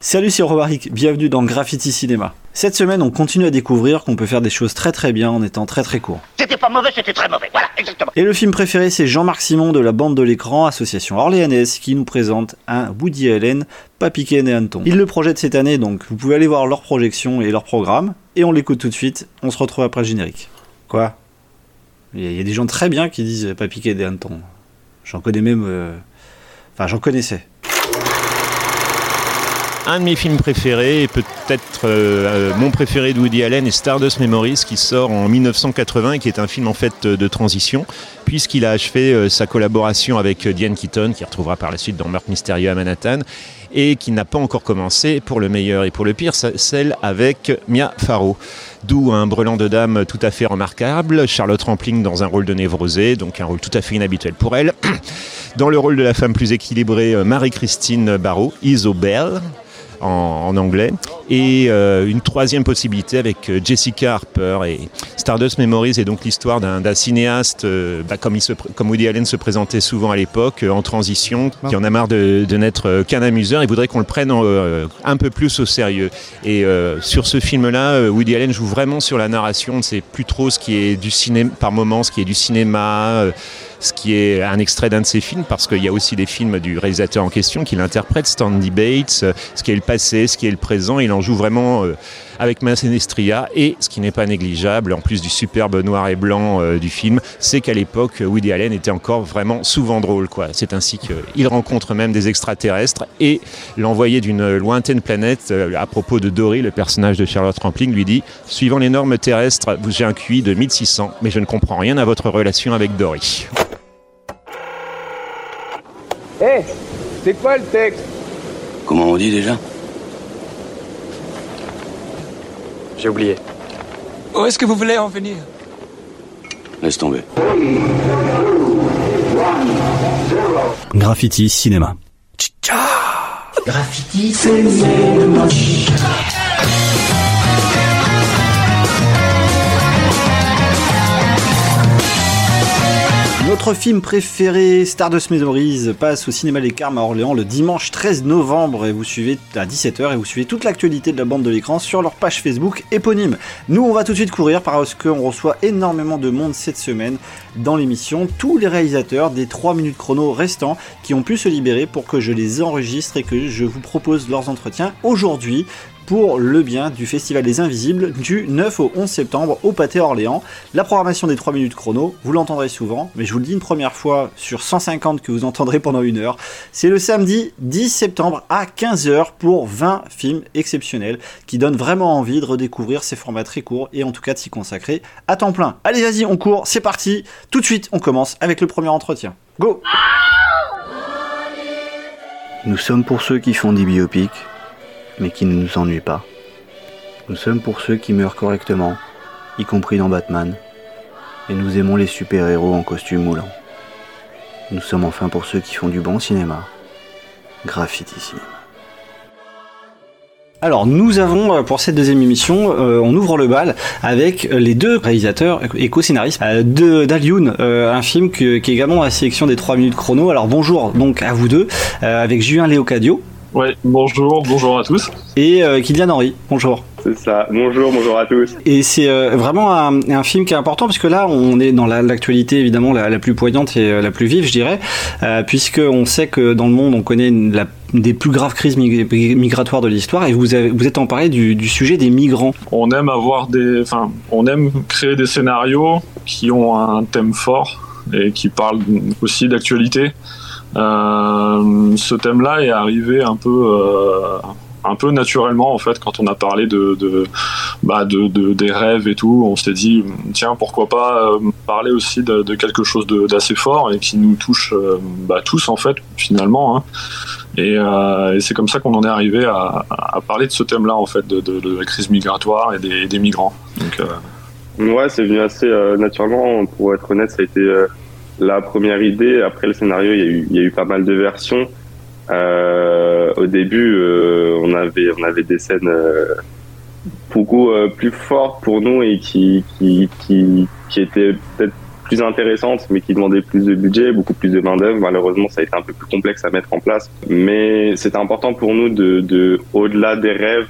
Salut, c'est Romaric, bienvenue dans Graffiti Cinéma. Cette semaine, on continue à découvrir qu'on peut faire des choses très très bien en étant très très court. C'était pas mauvais, c'était très mauvais. Voilà, exactement. Et le film préféré, c'est Jean-Marc Simon de la bande de l'écran, association orléanaise, qui nous présente un Woody Allen, pas piqué et Anton. Il le projette cette année, donc vous pouvez aller voir leur projection et leur programme, et on l'écoute tout de suite. On se retrouve après le générique. Quoi? Il y a des gens très bien qui disent pas piqué des hannetons. J'en connais même. euh, Enfin, j'en connaissais. Un de mes films préférés, et peut-être euh, euh, mon préféré de Woody Allen, est Stardust Memories, qui sort en 1980 et qui est un film en fait euh, de transition, puisqu'il a achevé sa collaboration avec Diane Keaton, qui retrouvera par la suite dans Meurtre mystérieux à Manhattan, et qui n'a pas encore commencé, pour le meilleur et pour le pire, ce- celle avec Mia Farrow. D'où un brelan de dame tout à fait remarquable, Charlotte Rampling dans un rôle de névrosée, donc un rôle tout à fait inhabituel pour elle. Dans le rôle de la femme plus équilibrée, Marie-Christine Barrault, Isobel en, en anglais. Et euh, une troisième possibilité avec euh, Jessica Harper. Et Stardust Memories est donc l'histoire d'un cinéaste, euh, bah, comme, il se pr- comme Woody Allen se présentait souvent à l'époque, en transition, qui en a marre de, de n'être qu'un amuseur. Il voudrait qu'on le prenne en, un peu plus au sérieux. Et sur ce film-là, Woody Allen joue vraiment sur la narration. On ne sait plus trop ce qui est du cinéma, par moments, ce qui est du cinéma. Ce qui est un extrait d'un de ses films, parce qu'il y a aussi des films du réalisateur en question qui l'interprète, Stanley Bates, ce qui est le passé, ce qui est le présent, il en joue vraiment euh, avec Macenestria, et ce qui n'est pas négligeable, en plus du superbe noir et blanc euh, du film, c'est qu'à l'époque, Woody Allen était encore vraiment souvent drôle. quoi. C'est ainsi qu'il rencontre même des extraterrestres, et l'envoyé d'une lointaine planète, euh, à propos de Dory, le personnage de Charlotte Rampling, lui dit « Suivant les normes terrestres, j'ai un QI de 1600, mais je ne comprends rien à votre relation avec Dory. » Hé, c'est quoi le texte Comment on dit déjà J'ai oublié. Où est-ce que vous voulez en venir Laisse tomber. Graffiti Cinéma. Notre film préféré, Stardust Memories, passe au cinéma Les Carmes à Orléans le dimanche 13 novembre et vous suivez à 17h et vous suivez toute l'actualité de la bande de l'écran sur leur page Facebook éponyme. Nous, on va tout de suite courir parce qu'on reçoit énormément de monde cette semaine dans l'émission. Tous les réalisateurs des 3 minutes chrono restants qui ont pu se libérer pour que je les enregistre et que je vous propose leurs entretiens aujourd'hui pour le bien du Festival des Invisibles du 9 au 11 septembre au Pâté Orléans. La programmation des 3 minutes chrono, vous l'entendrez souvent, mais je vous le dis une première fois sur 150 que vous entendrez pendant une heure. C'est le samedi 10 septembre à 15h pour 20 films exceptionnels qui donnent vraiment envie de redécouvrir ces formats très courts et en tout cas de s'y consacrer à temps plein. Allez, vas-y, on court, c'est parti. Tout de suite, on commence avec le premier entretien. Go Nous sommes pour ceux qui font des biopics mais qui ne nous ennuie pas. Nous sommes pour ceux qui meurent correctement, y compris dans Batman, et nous aimons les super-héros en costume moulant. Nous sommes enfin pour ceux qui font du bon cinéma. Graffiti. Alors nous avons euh, pour cette deuxième émission, euh, on ouvre le bal avec euh, les deux réalisateurs et co-scénaristes d'Alioun, un film qui est également la sélection des 3 minutes chrono. Alors bonjour donc à vous deux, avec Julien Léocadio Ouais, bonjour, bonjour à tous. et euh, Kylian Henry. Bonjour. C'est ça. Bonjour, bonjour à tous. Et c'est euh, vraiment un, un film qui est important parce que là, on est dans la- l'actualité évidemment la, la plus poignante et euh, la plus vive, je dirais, euh, puisque on sait que dans le monde, on connaît une- la, des plus graves crises mig- migratoires de l'histoire. Et vous, avez, vous êtes emparé du, du sujet des migrants. On aime avoir des, enfin, on aime créer des scénarios qui ont un thème fort et qui parlent aussi d'actualité. Euh, ce thème-là est arrivé un peu, euh, un peu naturellement en fait quand on a parlé de, bah, de, de- des rêves et tout. On s'est dit tiens pourquoi pas euh, parler aussi de, quelque chose d'assez fort et qui nous touche bah, tous en fait finalement. Hein. Et, c'est comme ça qu'on en est arrivé à, parler de ce thème-là, en fait, de, la crise migratoire et des, migrants. Donc, Ouais, c'est venu assez naturellement. Pour être honnête, ça a été la première idée. Après le scénario, il y a eu, pas mal de versions. Euh, au début, euh, on avait, on avait des scènes beaucoup euh, plus fortes pour nous et qui, qui, qui, qui étaient peut-être plus intéressante, mais qui demandait plus de budget, beaucoup plus de main d'œuvre. Malheureusement, ça a été un peu plus complexe à mettre en place. Mais c'était important pour nous de, de au-delà des rêves,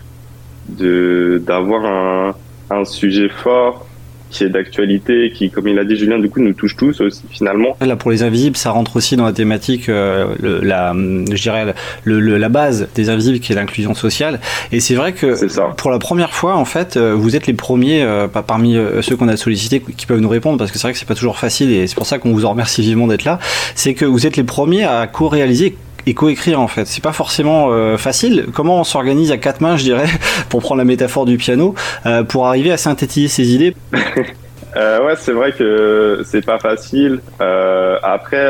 de d'avoir un, un sujet fort qui est d'actualité, qui, comme il a dit Julien, du coup, nous touche tous aussi, finalement. Là, pour les invisibles, ça rentre aussi dans la thématique, euh, le, la, je dirais, le, le, la base des invisibles, qui est l'inclusion sociale. Et c'est vrai que, pour la première fois, en fait, euh, vous êtes les premiers, euh, pas parmi euh, ceux qu'on a sollicités, qui peuvent nous répondre, parce que c'est vrai que c'est pas toujours facile, et c'est pour ça qu'on vous en remercie vivement d'être là. C'est que vous êtes les premiers à co-réaliser et coécrire en fait. C'est pas forcément euh, facile. Comment on s'organise à quatre mains, je dirais, pour prendre la métaphore du piano, euh, pour arriver à synthétiser ses idées? Euh, Ouais, c'est vrai que c'est pas facile. Après,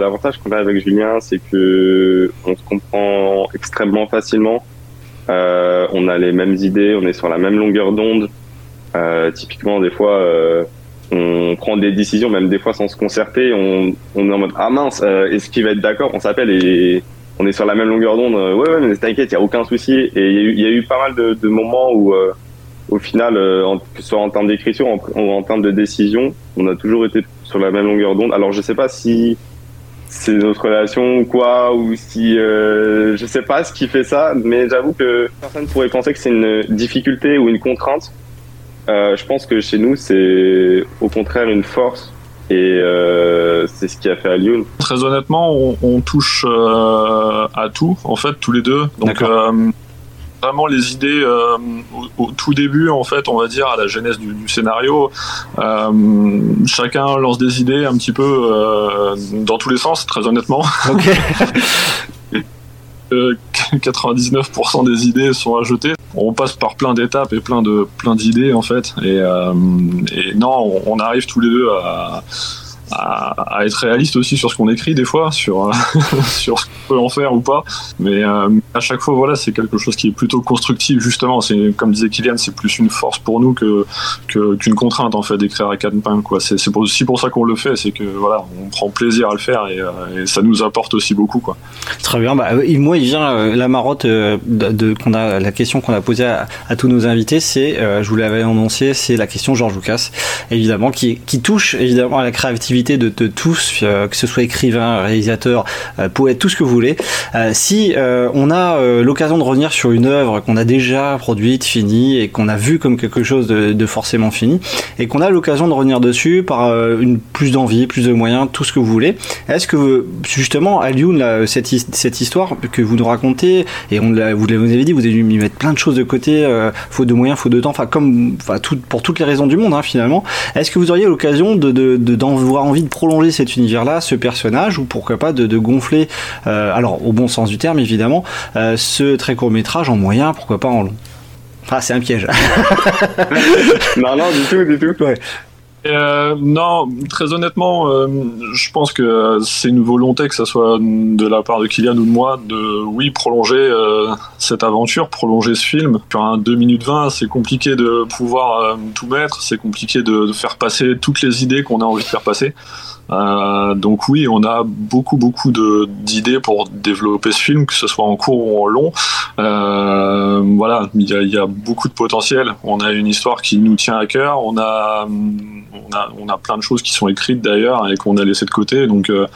l'avantage qu'on a avec Julien, c'est que on se comprend extrêmement facilement. on a les mêmes idées, on est sur la même longueur d'onde. typiquement, des fois on prend des décisions, même des fois sans se concerter. On, est en mode ah mince, euh, est-ce qu'il va être d'accord? On s'appelle et on est sur la même longueur d'onde. ouais, ouais, mais t'inquiète, il y a aucun souci. Et il y, y, a eu pas mal de, moments où, euh, au final, euh, en, que ce soit en termes d'écriture, en, en, termes de décision, on a toujours été sur la même longueur d'onde. Alors je sais pas si c'est notre relation ou quoi, ou si euh, je sais pas ce qui fait ça, mais j'avoue que personne pourrait penser que c'est une difficulté ou une contrainte. Euh, je pense que chez nous, c'est au contraire une force. Et euh, c'est ce qui a fait à Lyon. Très honnêtement, on, on touche euh, à tout, en fait, tous les deux. Donc, euh, vraiment les idées euh, au, au, tout début, en fait, on va dire à la genèse du, du scénario. Euh, chacun lance des idées un petit peu dans tous les sens, très honnêtement. Okay. 99% des idées sont à jeter. On passe par plein d'étapes et plein de plein d'idées en fait. Et, euh, non, on, on, arrive tous les deux à, à, être réaliste aussi sur ce qu'on écrit des fois, sur, sur ce qu'on peut en faire ou pas. Mais euh, à chaque fois, voilà, c'est quelque chose qui est plutôt constructif, justement. C'est Comme disait Kylian, c'est plus une force pour nous que qu'une qu contrainte, en fait, d'écrire à quatre mains. C'est aussi pour ça qu'on le fait, c'est que voilà, on prend plaisir à le faire et, euh, ça nous apporte aussi beaucoup. Quoi. Très bien. Bah, moi, il vient euh, la marotte de, qu'on a, la question qu'on a posée à, tous nos invités, c'est, euh, je vous l'avais annoncé, c'est la question Georges Lucas, évidemment, qui, qui touche évidemment à la créativité de, de tous, euh, que ce soit écrivain, réalisateur, euh, poète, tout ce que vous voulez. Euh, si on a l'occasion de revenir sur une œuvre qu'on a déjà produite, finie, et qu'on a vu comme quelque chose de, forcément fini, et qu'on a l'occasion de revenir dessus par une plus d'envie, plus de moyens, tout ce que vous voulez, est-ce que justement, là, cette, cette histoire que vous nous racontez, et on vous l'avez dit, vous avez dû mettre plein de choses de côté, euh, faute de moyens, faute de temps, enfin comme, enfin tout, pour toutes les raisons du monde hein, finalement. Est-ce que vous auriez l'occasion de, de, de, d'en voir envie de prolonger cet univers-là, ce personnage, ou pourquoi pas de, de gonfler, euh, alors au bon sens du terme évidemment, euh, ce très court métrage en moyen, pourquoi pas en long Ah, c'est un piège. non, non, du tout, du tout. Ouais. Euh, non, très honnêtement, euh, je pense que c'est une volonté, que ce soit de la part de Kylian ou de moi, de oui prolonger euh, cette aventure, prolonger ce film. Sur un 2 minutes 20, c'est compliqué de pouvoir euh, tout mettre, c'est compliqué de, de, faire passer toutes les idées qu'on a envie de faire passer. Euh, donc oui, on a beaucoup beaucoup d'idées pour développer ce film, que ce soit en court ou en long. Euh, voilà, il y, a, il y, a, beaucoup de potentiel. On a une histoire qui nous tient à cœur. On a on a on a plein de choses qui sont écrites d'ailleurs et qu'on a laissé de côté. Donc euh,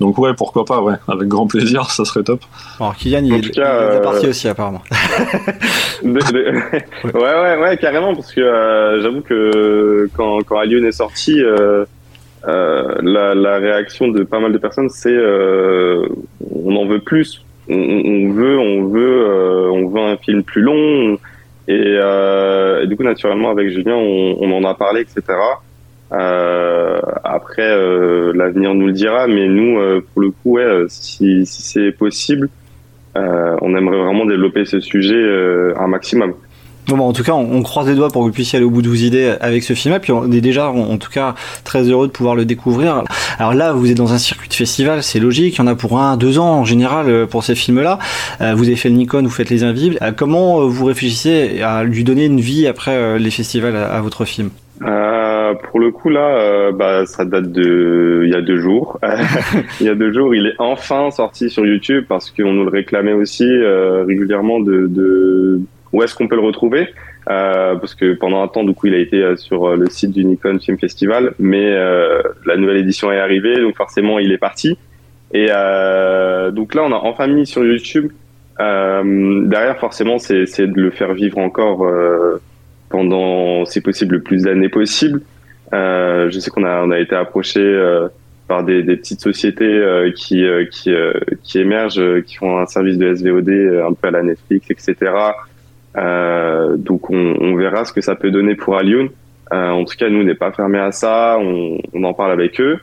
donc ouais, pourquoi pas, ouais, avec grand plaisir, ça serait top. Alors Kylian, il, est, cas, il est parti aussi apparemment. de, de... ouais ouais ouais carrément parce que euh, j'avoue que quand quand Alien est sorti. Euh, euh, la, la, réaction de pas mal de personnes, c'est euh, on en veut plus. On, on veut, on veut, euh, on veut un film plus long. Et, et, du coup, naturellement, avec Julien, on, on en a parlé, etc. après, l'avenir nous le dira, mais nous, pour le coup, ouais, si, si c'est possible, on aimerait vraiment développer ce sujet un maximum. Bon, en tout cas, on, croise les doigts pour que vous puissiez aller au bout de vos idées avec ce film-là. Puis on est déjà, en, tout cas, très heureux de pouvoir le découvrir. Alors là, vous êtes dans un circuit de festival, c'est logique. Il y en a pour un, deux ans en général euh, pour ces films-là. Euh, vous avez fait le Nikon, vous faites les Invisibles. Euh, comment vous réfléchissez à lui donner une vie après les festivals à, votre film? Pour le coup là, bah, ça date de il y a deux jours. il y a deux jours, il est enfin sorti sur YouTube parce qu'on nous le réclamait aussi régulièrement de où est-ce qu'on peut le retrouver euh, parce que pendant un temps, du coup, il a été euh, sur euh, le site du Nikon Film Festival, mais la nouvelle édition est arrivée, donc forcément, il est parti. Et donc là, on a enfin mis sur YouTube. derrière, forcément, c'est de le faire vivre encore pendant, si possible, le plus d'années possible. je sais qu'on a, été approché par des, petites sociétés qui émergent, qui font un service de SVOD un peu à la Netflix, etc. Euh, donc on, verra ce que ça peut donner pour Alioun. Euh, en tout cas, nous, on n'est pas fermé à ça. On, en parle avec eux.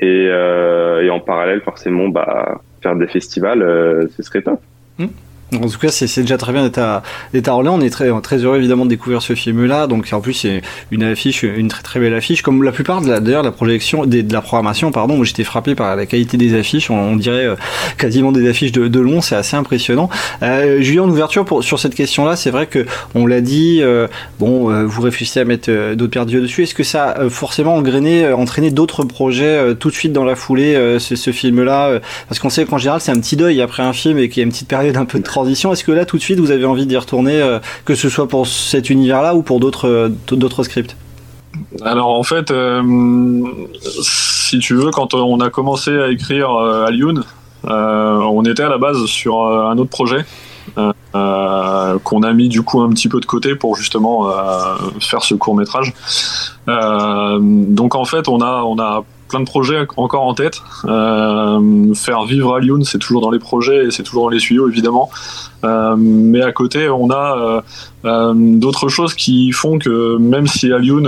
Et, euh, en parallèle, forcément, bah, faire des festivals, ce serait top. Mmh. En tout cas, c'est déjà très bien d'être à, à, Orléans. On est très, très heureux évidemment de découvrir ce film-là. Donc en plus, c'est une affiche, une très très belle affiche. Comme la plupart de la, d'ailleurs la projection, de la programmation, pardon. J'étais frappé par la qualité des affiches. On, dirait euh, quasiment des affiches de, de long. C'est assez impressionnant. Euh, Julien, en ouverture pour, sur cette question-là, c'est vrai que on l'a dit. Euh, bon, euh, vous réfléchissez à mettre euh, d'autres paires d'yeux dessus. Est-ce que ça a forcément engrainé, entraîné d'autres projets tout de suite dans la foulée, ce, ce film-là Parce qu'on sait qu'en général, c'est un petit deuil après un film et qu'il y a une petite période un peu de transition. Est-ce que là, tout de suite, vous avez envie d'y retourner, euh, que ce soit pour cet univers-là ou pour d'autres euh, d'autres scripts? Alors en fait, euh, si tu veux, quand on a commencé à écrire Alioun, on était à la base sur un autre projet qu'on a mis du coup un petit peu de côté pour justement faire ce court métrage. donc en fait, on a on a plein de projets encore en tête. Euh, faire vivre Alioun, c'est toujours dans les projets et c'est toujours dans les tuyaux évidemment. Euh, mais à côté, on a euh, d'autres choses qui font que même si Alioun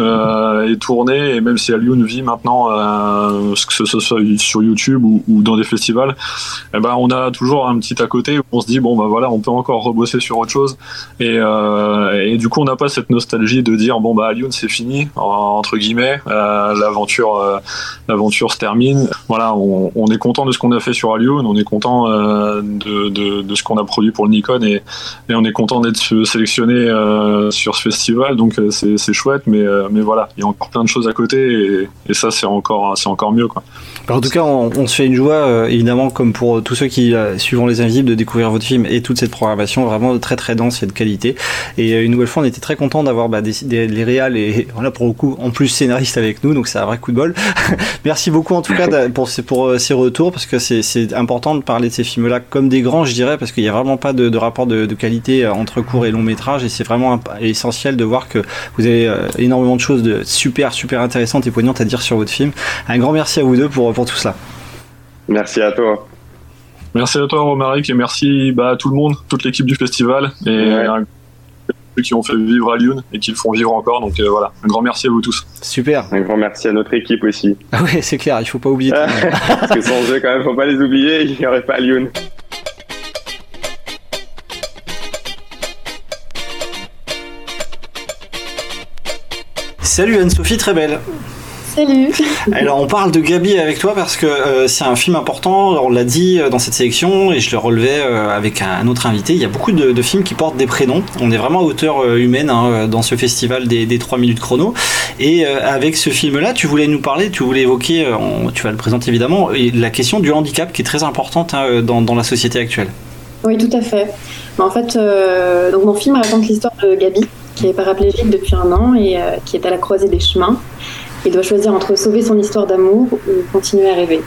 est tourné et même si Alioun vit maintenant, que ce soit sur YouTube ou, dans des festivals, eh ben on a toujours un petit à côté où on se dit bon bah voilà on peut encore rebosser sur autre chose et, du coup on n'a pas cette nostalgie de dire bon bah Alioun c'est fini entre guillemets l'aventure l'aventure se termine voilà on, est content de ce qu'on a fait sur Alioun on est content de, de, ce qu'on a produit pour le Nikon et, on est content d'être sélectionné euh, sur ce festival, donc euh, c'est chouette, mais, euh, voilà, il y a encore plein de choses à côté et, ça c'est encore, encore mieux. Quoi. en tout cas, on, se fait une joie, évidemment, comme pour tous ceux qui suivent Les Invisibles, de découvrir votre film et toute cette programmation vraiment très très dense et de qualité. Et une nouvelle fois, on était très content d'avoir bah, les réals et voilà pour le coup, en plus scénaristes avec nous, donc c'est un vrai coup de bol. Merci beaucoup en tout cas pour ces, pour ces retours parce que c'est important de parler de ces films-là comme des grands, je dirais, parce qu'il n'y a vraiment pas de, rapport de, de, qualité entre court et long métrage et c'est vraiment essentiel de voir que vous avez euh, énormément de choses de super, super intéressantes et poignantes à dire sur votre film. Un grand merci à vous deux pour, pour tout cela. Merci à toi. Merci à toi, Romaric, et merci bah, à tout le monde, toute l'équipe du festival, et ceux qui ont fait vivre Lyon et qui le font vivre encore. Donc euh, voilà, un grand merci à vous tous. Super. Un grand merci à notre équipe aussi. Ah oui, c'est clair, il faut pas oublier. Parce que sans eux, quand même, faut pas les oublier, il n'y aurait pas Lyon. Salut Anne-Sophie, très belle. Salut. Alors on parle de Gabi avec toi parce que euh, c'est un film important, on l'a dit euh, dans cette sélection et je le relevais euh, avec un autre invité. Il y a beaucoup de, films qui portent des prénoms. On est vraiment à hauteur humaine hein, dans ce festival des, des 3 minutes chrono. Et avec ce film-là, tu voulais nous parler, tu voulais évoquer, tu vas le présenter évidemment, la question du handicap qui est très importante hein, dans, dans, la société actuelle. Oui, tout à fait. En fait, donc mon film raconte l'histoire de Gabi qui est paraplégique depuis un an et euh, qui est à la croisée des chemins. Il doit choisir entre sauver son histoire d'amour ou continuer à rêver.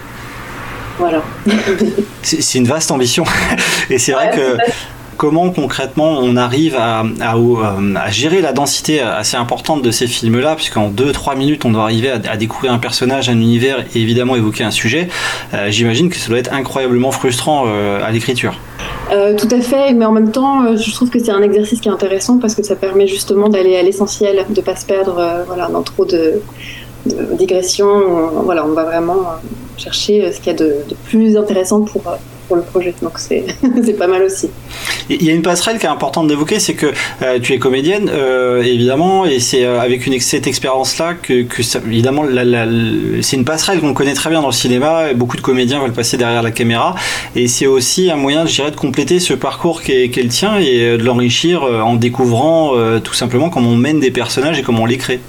Voilà. c'est une vaste ambition. et c'est vrai que comment concrètement on arrive à, à, gérer la densité assez importante de ces films-là, puisqu'en 2-3 minutes on doit arriver à, découvrir un personnage, un univers et évidemment évoquer un sujet. Euh, j'imagine que ça doit être incroyablement frustrant euh, à l'écriture. Euh, tout à fait, mais en même temps, euh, je trouve que c'est un exercice qui est intéressant parce que ça permet justement d'aller à l'essentiel, de ne pas se perdre euh, voilà, dans trop de, digressions. Voilà, on va vraiment chercher ce qu'il y a de plus intéressant pour, le projet. Donc c'est pas mal aussi. Il y a une passerelle qui est importante d'évoquer, c'est que euh, tu es comédienne, euh, évidemment, et c'est euh, avec une, cette expérience-là que, évidemment, c'est une passerelle qu'on connaît très bien dans le cinéma. Beaucoup de comédiens veulent passer derrière la caméra, et c'est aussi un moyen, je dirais, de compléter ce parcours qu'est est le tien et de l'enrichir en découvrant tout simplement comment on mène des personnages et comment on les crée.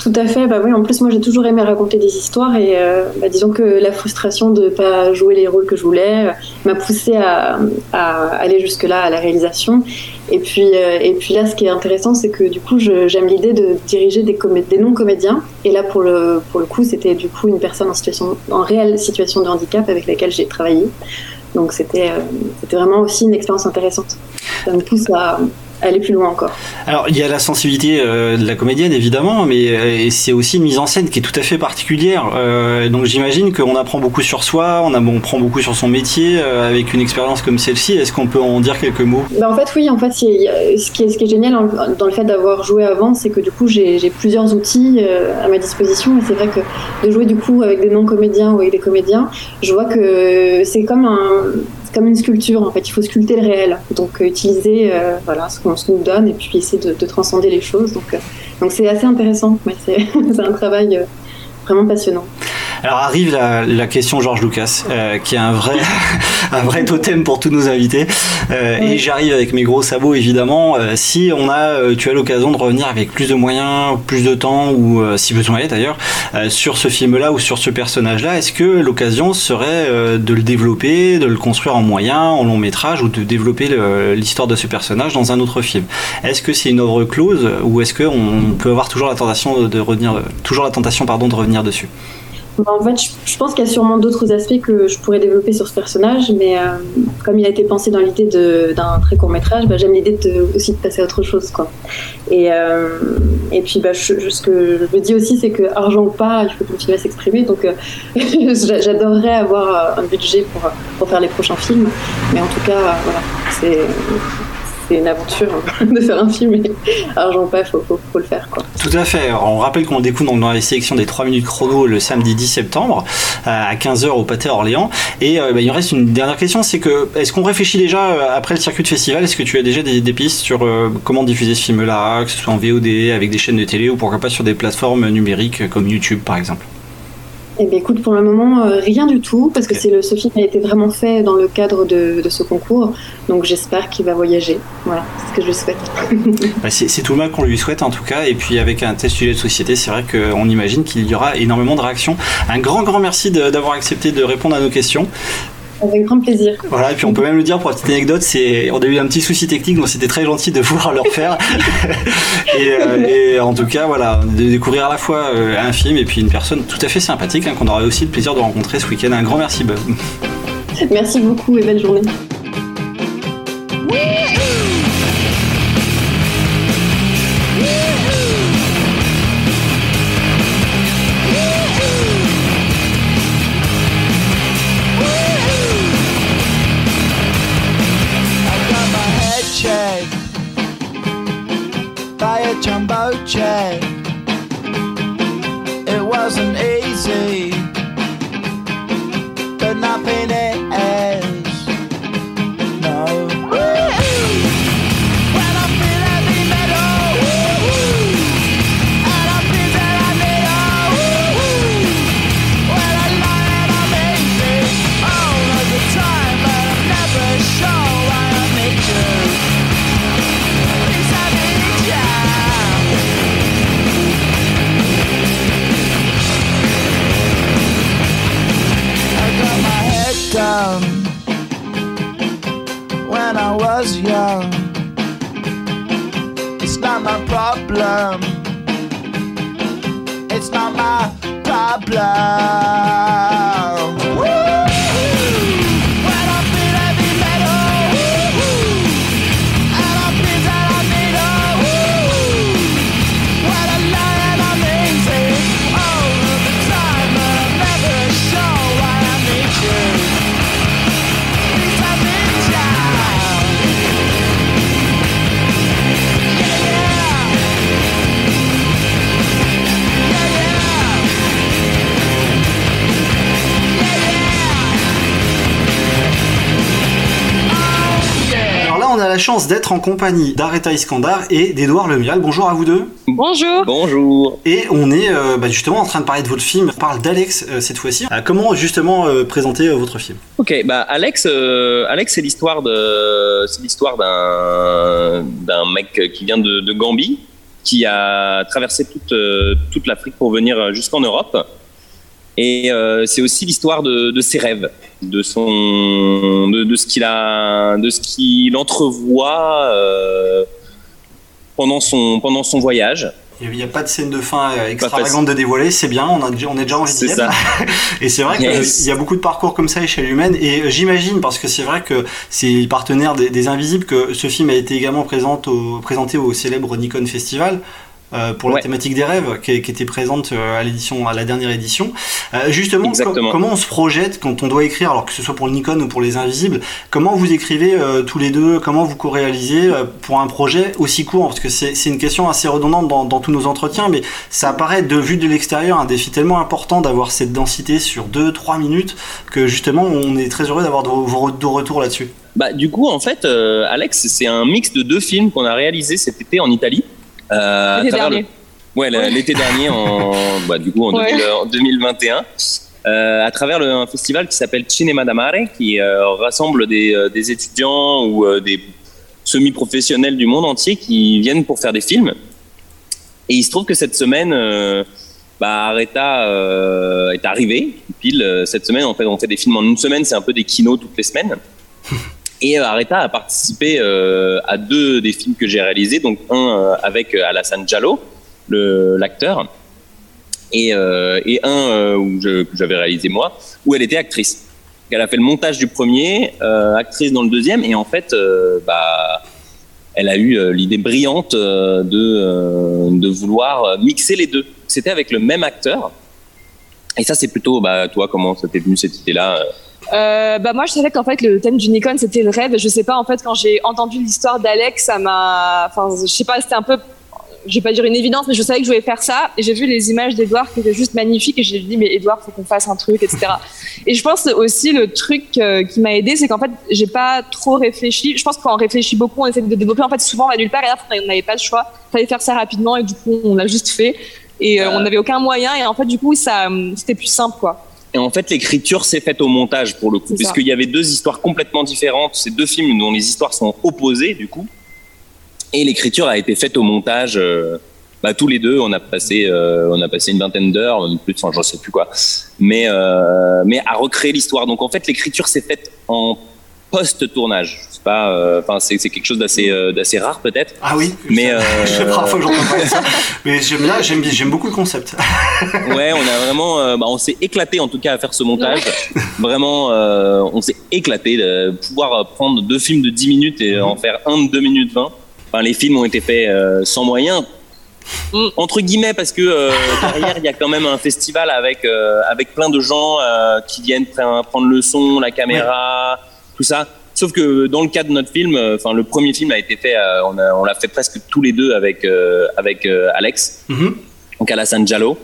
Tout à fait. Bah oui, en plus, moi, j'ai toujours aimé raconter des histoires et euh, bah, disons que la frustration de ne pas jouer les rôles que je voulais euh, m'a poussé à, à, aller jusque-là à la réalisation. Et puis, euh, et puis là, ce qui est intéressant, c'est que du coup, j'aime l'idée de diriger des, des non-comédiens. Et là, pour le, pour le coup, c'était du coup une personne en, situation, en réelle situation de handicap avec laquelle j'ai travaillé. Donc, c'était c'était vraiment aussi une expérience intéressante. Ça me pousse à aller plus loin encore. Alors il y a la sensibilité euh, de la comédienne évidemment, mais euh, c'est aussi une mise en scène qui est tout à fait particulière. Euh, donc j'imagine qu'on apprend beaucoup sur soi, on, a, on prend beaucoup sur son métier avec une expérience comme celle-ci. Est-ce qu'on peut en dire quelques mots? Bah, En fait oui, en fait ce qui est, ce qui est génial dans le fait d'avoir joué avant, c'est que du coup j'ai plusieurs outils à ma disposition et c'est vrai que de jouer du coup avec des non-comédiens ou avec des comédiens, je vois que c'est comme un comme une sculpture en fait. Il faut sculpter le réel. Donc euh, utiliser euh, voilà ce qu'on nous donne et puis essayer de, transcender les choses. Donc euh, donc c'est assez intéressant. c'est un travail vraiment passionnant. Alors arrive la, question Georges Lucas, euh, qui est un vrai, un vrai totem pour tous nos invités. Euh, et j'arrive avec mes gros sabots évidemment. Euh, si on a, tu as l'occasion de revenir avec plus de moyens, plus de temps ou si besoin est d'ailleurs sur ce film-là ou sur ce personnage-là, est-ce que l'occasion serait de le développer, de le construire en moyen, en long métrage ou de développer l'histoire de ce personnage dans un autre film? Est-ce que c'est une œuvre close ou est-ce qu'on peut avoir toujours la tentation de revenir, toujours la tentation pardon de revenir dessus? Bah, en fait, je, pense qu'il y a sûrement d'autres aspects que je pourrais développer sur ce personnage, mais euh, comme il a été pensé dans l'idée d'un très court métrage, bah, j'aime l'idée aussi de passer à autre chose. Euh, et puis, bah, ce que je me dis aussi, c'est que argent ou pas, il faut le film s'exprimer. Donc, euh, j'adorerais avoir un budget pour, pour faire les prochains films. Mais en tout cas, voilà, c'est c'est une aventure de faire un film et argent pas, faut, faut, le faire. Tout à fait. on rappelle qu'on découvre dans les sélections des 3 minutes chrono le samedi 10 septembre à 15h au Pâté Orléans. Et euh, bah, il me reste une dernière question c'est que est-ce qu'on réfléchit déjà euh, après le circuit de festival Est-ce que tu as déjà des, pistes sur euh, comment diffuser ce film-là, que ce soit en VOD avec des chaînes de télé ou pourquoi pas sur des plateformes numériques comme YouTube par exemple? Eh bien, écoute, pour le moment, euh, rien du tout, parce que c'est le, ce film a été vraiment fait dans le cadre de, ce concours, donc j'espère qu'il va voyager. Voilà, c'est ce que je souhaite. Bah, c'est tout le mal qu'on lui souhaite en tout cas, et puis avec un tel sujet de société, c'est vrai qu'on imagine qu'il y aura énormément de réactions. Un grand, grand merci d'avoir accepté de répondre à nos questions. Avec grand plaisir. Voilà, et puis on peut même le dire pour la petite anecdote, c'est on a eu un petit souci technique, donc c'était très gentil de pouvoir le refaire. Euh, et, en tout cas, voilà, de découvrir à la fois euh, un film et puis une personne tout à fait sympathique hein, qu'on aura aussi le plaisir de rencontrer ce week-end. Un grand merci, Bob. Merci beaucoup et belle journée. It wasn't easy, but nothing was problem. It's not my problem. La chance d'être en compagnie d'Areta Iskandar et d'Edouard Lemial. Bonjour à vous deux. Bonjour. Bonjour. Et on est euh, bah, justement en train de parler de votre film. On parle d'Alex euh, cette fois-ci. Euh, comment justement présenter votre film? Ok, bah Alex, Alex, c'est l'histoire de, c'est l'histoire d'un d'un mec qui vient de, Gambie. qui a traversé toute, euh, toute l'Afrique pour venir jusqu'en Europe. Et euh, c'est aussi l'histoire de, de ses rêves, de son, de, de ce qu'il a, de ce qu'il entrevoit euh, pendant son pendant son voyage. Il n'y a pas de scène de fin euh, extravagante de dévoiler, c'est bien, on, a, on est déjà d'y C'est ça. et c'est vrai Yes. qu'il y a beaucoup de parcours comme ça à échelle humaine. Et euh, j'imagine, parce que c'est vrai que c'est partenaire des, des Invisibles, que ce film a été également présent au- présenté au célèbre Nikon Festival. Euh, pour la thématique des rêves qui, qui était présente euh, à l'édition à la dernière édition. Euh, justement com- comment on se projette quand on doit écrire alors que ce soit pour le Nikon ou pour les Invisibles comment vous écrivez euh, tous les deux comment vous co-réalisez pour un projet aussi court? Parce que c'est une question assez redondante dans, dans tous nos entretiens mais ça apparaît de vue de l'extérieur un défi tellement important d'avoir cette densité sur 2-3 minutes que justement on est très heureux d'avoir vos, retours là-dessus. Bah, du coup, en fait, Alex, c'est un mix de deux films qu'on a réalisés cet été en Italie. Euh, L'été dernier. Le... Ouais, l'été dernier, en, bah, du coup, en, Ouais. 2000 en 2021. euh, à travers le- un festival qui s'appelle Cinema d'Amare, qui euh, rassemble des, euh, des étudiants ou euh, des semi-professionnels du monde entier qui viennent pour faire des films. Et il se trouve que cette semaine, bah, Areta est arrivé. Pile cette semaine, en fait, on fait des films en une semaine, c'est un peu des kinos toutes les semaines. Et Areta a participé euh, à deux des films que j'ai réalisés, donc un euh, avec euh, Alassane Diallo, l'acteur, et, un que j'avais réalisé moi, où elle était actrice. Elle a fait le montage du premier, actrice dans le deuxième, et en fait, bah, elle a eu l'idée brillante de, vouloir mixer les deux. C'était avec le même acteur. Et ça, c'est plutôt, bah, toi, comment ça t'est venu cette idée-là euh Euh, bah moi je savais qu'en fait le thème du Nikon c'était le rêve. Je sais pas en fait quand j'ai entendu l'histoire d'Alex ça m'a, enfin je sais pas c'était un peu, je vais pas dire une évidence mais je savais que je voulais faire ça et j'ai vu les images d'Edouard qui étaient juste magnifiques et j'ai dit mais Edouard faut qu'on fasse un truc etc. et je pense aussi le truc euh, qui m'a aidé c'est qu'en fait j'ai pas trop réfléchi. Je pense qu'on réfléchit beaucoup on essaie de développer en fait souvent on va nulle part et là on n'avait pas le choix. Fallait faire ça rapidement et du coup on l'a juste fait et euh, on n'avait aucun moyen et en fait du coup ça c'était plus simple quoi. Et en fait, l'écriture s'est faite au montage pour le coup, ça. puisqu'il y avait deux histoires complètement différentes. C'est deux films dont les histoires sont opposées du coup. Et l'écriture a été faite au montage. euh, bah, tous les deux, on a passé, euh, on a passé une vingtaine d'heures, plus, enfin, j'en sais plus quoi. Mais, euh, mais à recréer l'histoire. Donc en fait, l'écriture s'est faite en post-tournage. C'est pas, euh, enfin, c'est c'est quelque chose d'assez, euh, d'assez rare peut-être. ah oui Mais euh, c'est la première fois que j'entends parler de ça mais j'aime bien j'aime bien- j'aime beaucoup le concept Ouais, on a vraiment, euh, bah, on s'est éclaté en tout cas à faire ce montage. Vraiment, euh, on s'est éclaté de pouvoir euh, prendre deux films de 10 minutes et en faire un de 2 minutes 20. Enfin, les films ont été faits euh, sans moyens. Entre guillemets, parce que euh, derrière, il y a quand même un festival avec, euh, avec plein de gens euh, qui viennent pre- prendre le son, la caméra, tout ça. Sauf que dans le cas de notre film, euh, enfin le premier film a été fait, euh, on a- on l'a fait presque tous les deux avec, euh, avec Alex Mhm. donc Alassane Diallo.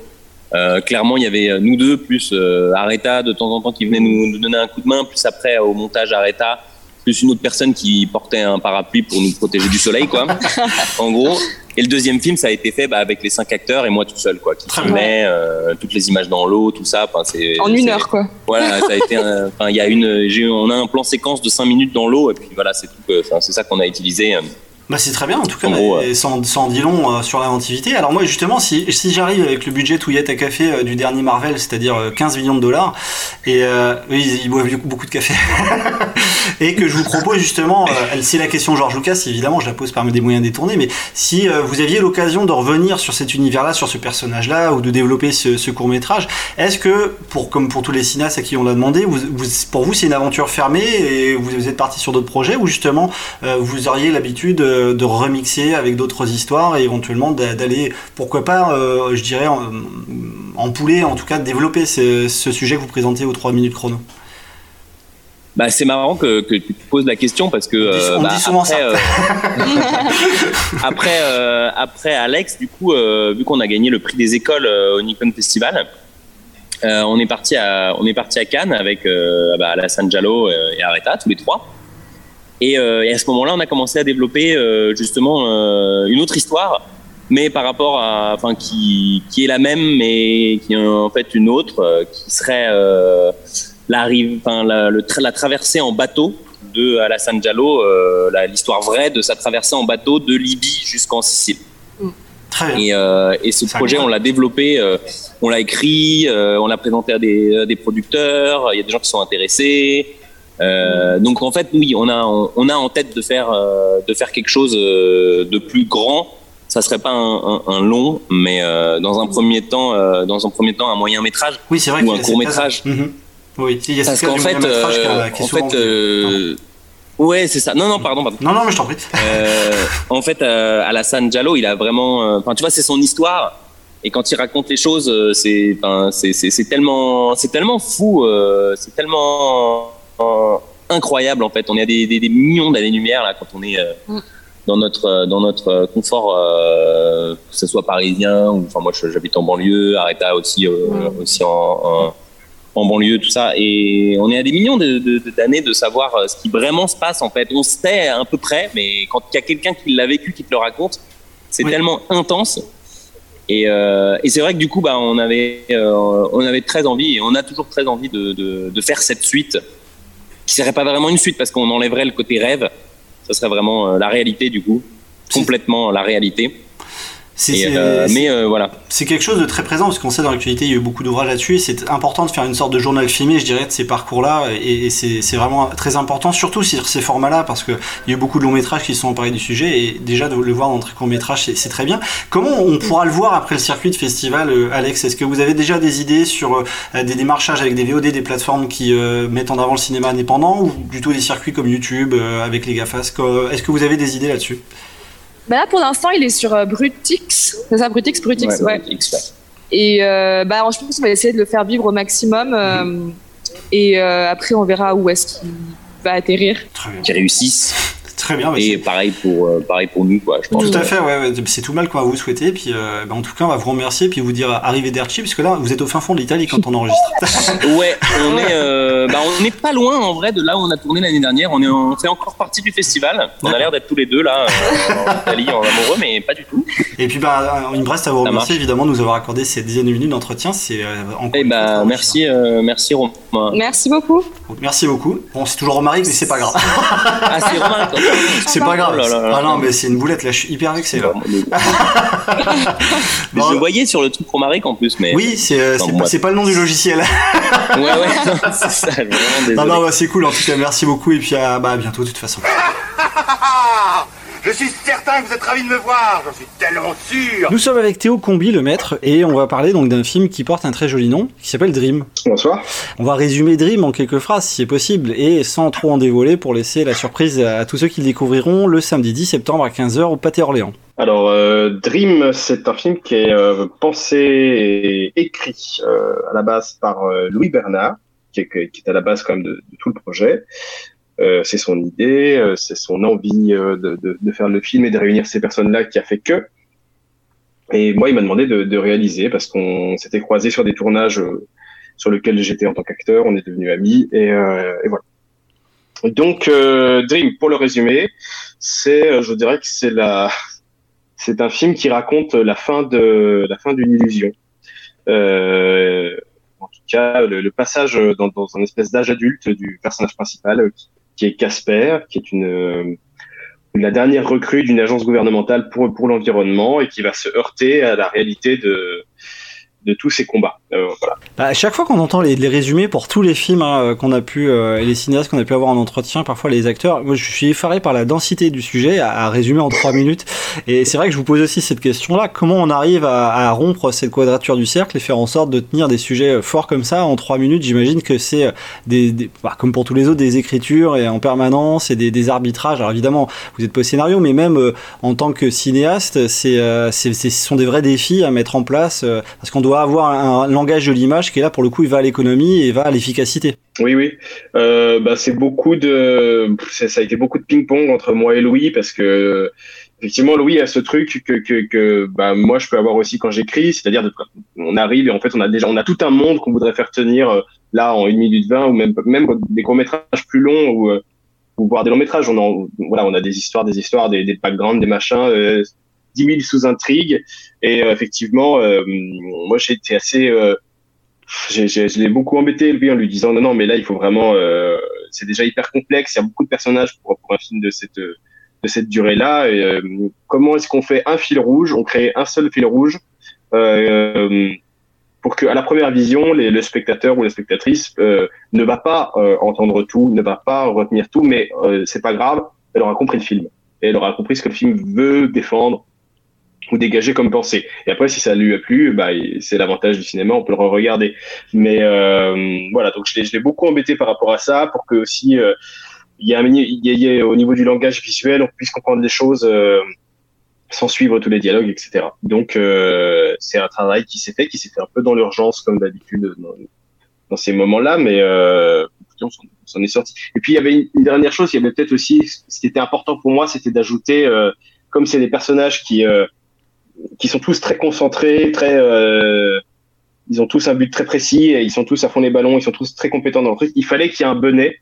Euh, clairement, il y avait nous deux, plus euh, Areta de temps en temps qui venait nous, nous donner un coup de main, plus après au montage Areta, plus une autre personne qui portait un parapluie pour nous protéger du soleil, quoi. en gros. Et le deuxième film, ça a été fait bah, avec les cinq acteurs et moi tout seul, quoi, qui filmait euh, toutes les images dans l'eau, tout ça. Enfin, c'est En une heure quoi. Voilà, ça a été. un- Enfin, il y a une, on a un plan séquence de 5 minutes dans l'eau et puis voilà, c'est tout. que- Enfin, c'est ça qu'on a utilisé. Euh. Bah c'est très bien en tout cas, En gros, et sans, sans dit long euh, sur l'inventivité. Alors moi justement, si, si j'arrive avec le budget touillette à café euh, du dernier Marvel, c'est-à-dire euh, 15 millions de dollars, et euh, ils, ils boivent beaucoup, de café, et que je vous propose justement, euh, c'est la question George Lucas, évidemment, je la pose par des moyens détournés, mais si euh, vous aviez l'occasion de revenir sur cet univers-là, sur ce personnage-là, ou de développer ce, ce court-métrage, est-ce que, pour, comme pour tous les cinéastes à qui on l'a demandé, vous, vous- pour vous c'est une aventure fermée et vous, vous êtes parti sur d'autres projets, ou justement euh, vous auriez l'habitude de remixer avec d'autres histoires et éventuellement d'a- d'aller, pourquoi pas, euh, je dirais, en, en poulet, en tout cas, développer ce, ce sujet que vous présentez aux 3 minutes chrono. Bah, c'est marrant que, que tu te poses la question parce que dit- euh, on bah, dit souvent après, ça. euh, après, euh, après Alex, du coup, vu qu'on a gagné le prix des écoles au Nikon Festival, on est parti à on est parti à Cannes avec bah, Alassane et Areta, tous les trois. Et, euh, et à ce moment-là, on a commencé à développer euh, justement euh, une autre histoire, mais par rapport à, enfin, qui, qui est la même, mais qui est en fait une autre, qui serait enfin, la, le tra- la traversée en bateau de Alassane Diallo, euh, l'histoire vraie de sa traversée en bateau de Libye jusqu'en Sicile. Et, euh, et ce projet, on l'a développé, euh, on l'a écrit, on l'a présenté à des, à des producteurs. Il y a des gens qui sont intéressés. Euh, donc en fait, oui, on a on a en tête de faire euh, de faire quelque chose euh, de plus grand. Ça serait pas un, un, un long, mais euh, dans un premier temps, euh, dans un premier temps, un moyen métrage Oui, c'est vrai ou un a court métrage. Mhm. Oui, il y a Parce qu'en fait, a- euh, qui en fait, euh, ouais, c'est ça. Non, non, pardon, pardon. Non, non, mais je t'en prie. Euh, en fait, euh, Alassane Diallo, il a vraiment, euh, enfin, tu vois, c'est son histoire. Et quand il raconte les choses, euh, c'est, enfin, c'est, tellement, c'est tellement fou, euh, c'est tellement incroyable en fait. On est à des, des, des millions d'années-lumière là quand on est euh, Mm. dans notre euh, dans notre euh, confort, euh, que ce soit parisien ou, enfin, moi, j'habite en banlieue, Areta aussi, euh, aussi en, en en banlieue, tout ça. Et on est à des millions de- de- de- d'années de, savoir euh, ce qui vraiment se passe, en fait. On sait à peu près, mais quand il y a quelqu'un qui l'a vécu, qui te le raconte, c'est tellement intense. Et, euh, et c'est vrai que du coup, bah, on avait, euh, on avait très envie, et on a toujours très envie de, de, de faire cette suite, qui serait pas vraiment une suite parce qu'on enlèverait le côté rêve. Ça serait vraiment euh, la réalité, du coup, complètement la réalité. C'est- Et, c'est- euh, c'est- mais euh, voilà. C'est quelque chose de très présent parce qu'on sait dans l'actualité il y a eu beaucoup d'ouvrages là-dessus et c'est important de faire une sorte de journal filmé je dirais de ces parcours-là et, et c'est c'est vraiment très important surtout sur ces formats-là parce qu'il y a eu beaucoup de longs métrages qui se sont emparés du sujet et déjà de le voir dans très court métrage c'est- c'est très bien. Comment on pourra le voir après le circuit de festival euh, Alex? Est-ce que vous avez déjà des idées sur euh, des démarchages avec des VOD, des plateformes qui euh, mettent en avant le cinéma indépendant ou plutôt des circuits comme YouTube euh, avec les GAFAS? Est-ce que vous avez des idées là-dessus? Bah là, pour l'instant, il est sur euh, Brutix. C'est ça, Brutix, Brutix, ouais. Brutix, ouais. Et euh, bah, je pense qu'on va essayer de le faire vivre au maximum. euh, Et euh, après, on verra où est-ce qu'il va atterrir. Qui réussissent. Très bien. bah, Et pareil pour, euh, pareil pour nous, quoi, je pense. Tout à fait, ouais, ouais, c'est tout mal qu'on va vous souhaiter. Puis, euh, bah, en tout cas, on va vous remercier puis vous dire arrivederci, puisque là, vous êtes au fin fond de l'Italie quand on enregistre. Ouais, on est, euh, bah, on n'est pas loin en vrai de là où on a tourné l'année dernière. On, est, on fait encore partie du festival. On a l'air d'être tous les deux là euh, en Italie en amoureux, mais pas du tout. Et puis, bah, il me reste à vous remercier évidemment de nous avoir accordé ces dizaines de minutes d'entretien. C'est euh, encore fois bah, merci, euh, merci Romain. Merci beaucoup. Merci beaucoup. Bon, c'est toujours Romaric, mais c'est pas grave. Ah, c'est Romain. c'est pas grave. Oh là là là. Ah non, mais c'est une boulette là, je suis hyper vexé là. Mais je le voyais sur le truc Romaric en plus, mais. Oui, c'est euh, c'est pas, le nom du logiciel. Ouais, ouais, c'est ça, vraiment désolé. non, non, bah, c'est cool en tout cas, merci beaucoup. Et puis, à, bah, à bientôt de toute façon. Je suis certain que vous êtes ravis de me voir, j'en suis tellement sûr Nous sommes avec Théo Combi, le maître, et on va parler donc d'un film qui porte un très joli nom, qui s'appelle Dream. Bonsoir. On va résumer Dream en quelques phrases si c'est possible, et sans trop en dévoiler pour laisser la surprise à tous ceux qui le découvriront le samedi 10 septembre à 15h au Pâté Orléans. Alors, euh, Dream, c'est un film qui est euh, pensé et écrit euh, à la base par euh, Louis Bernard, qui est, qui est à la base quand même de, de tout le projet. Euh, c'est son idée, euh, c'est son envie euh, de, de, de faire le film et de réunir ces personnes-là qui a fait que. Et moi, il m'a demandé de, de réaliser parce qu'on s'était croisés sur des tournages euh, sur lesquels j'étais en tant qu'acteur, on est devenus amis et, euh, et voilà. Donc, Dream, pour le résumer, c'est, je dirais que c'est la, c'est un film qui raconte la fin de la fin d'une illusion. En tout cas, le, le passage dans, dans un espèce d'âge adulte du personnage principal, qui, qui est Casper, qui est une euh, la dernière recrue d'une agence gouvernementale pour pour l'environnement et qui va se heurter à la réalité de de tous ces combats. Euh. Bah, à chaque fois qu'on entend les, résumés pour tous les films hein, qu'on a pu euh, les cinéastes qu'on a pu avoir en entretien, parfois les acteurs, moi je suis effaré par la densité du sujet à, résumer en trois minutes. Et c'est vrai que je vous pose aussi cette question-là comment on arrive à, rompre cette quadrature du cercle et faire en sorte de tenir des sujets forts comme ça en trois minutes? J'imagine que c'est des, des bah, comme pour tous les autres des écritures et en permanence et des, arbitrages. Alors évidemment, vous êtes pas scénario, mais même euh, en tant que cinéaste, c'est, euh, c'est, ce sont des vrais défis à mettre en place euh, parce qu'on doit avoir un, langage de l'image qui est là pour le coup, il va à l'économie et va à l'efficacité. Oui, oui. Euh, bah, c'est beaucoup de, ça a été beaucoup de ping-pong entre moi et Louis parce que effectivement Louis a ce truc que que, que bah, moi je peux avoir aussi quand j'écris, c'est-à-dire on arrive et en fait on a déjà on a tout un monde qu'on voudrait faire tenir euh, là en une minute vingt ou même même des courts métrages plus longs ou euh, ou voir des longs métrages. On en, voilà, on a des histoires, des histoires, des, des backgrounds, des machins. Euh, 10 000 sous-intrigues. Et euh, effectivement, euh, moi été assez euh, je l'ai beaucoup embêté lui en lui disant non non mais là il faut vraiment c'est déjà hyper complexe il y a beaucoup de personnages pour, un film de cette de cette durée-là. Et, euh, comment est-ce qu'on fait un fil rouge On crée un seul fil rouge pour que à la première vision, le spectateur ou la spectatrice ne va pas entendre tout, ne va pas retenir tout, mais c'est pas grave, elle aura compris le film et elle aura compris ce que le film veut défendre ou dégager comme pensée. Et après, si ça lui a plu, bah, c'est l'avantage du cinéma, on peut le re-regarder. Mais euh, voilà, donc je l'ai, je l'ai beaucoup embêté par rapport à ça, pour que aussi euh, il y, a il y a- au niveau du langage visuel, on puisse comprendre les choses euh, sans suivre tous les dialogues, etc. Donc euh, c'est un travail qui s'est fait, qui s'est fait un peu dans l'urgence comme d'habitude dans, dans ces moments-là, mais euh, on s'en- est sorti. Et puis il y avait une, une dernière chose, il y avait peut-être aussi ce qui était important pour moi, c'était d'ajouter, euh, comme c'est des personnages qui qui sont tous très concentrés, très euh, ils ont tous un but très précis, et ils sont tous à fond les ballons, ils sont tous très compétents dans le truc. Il fallait qu'il y ait un Benet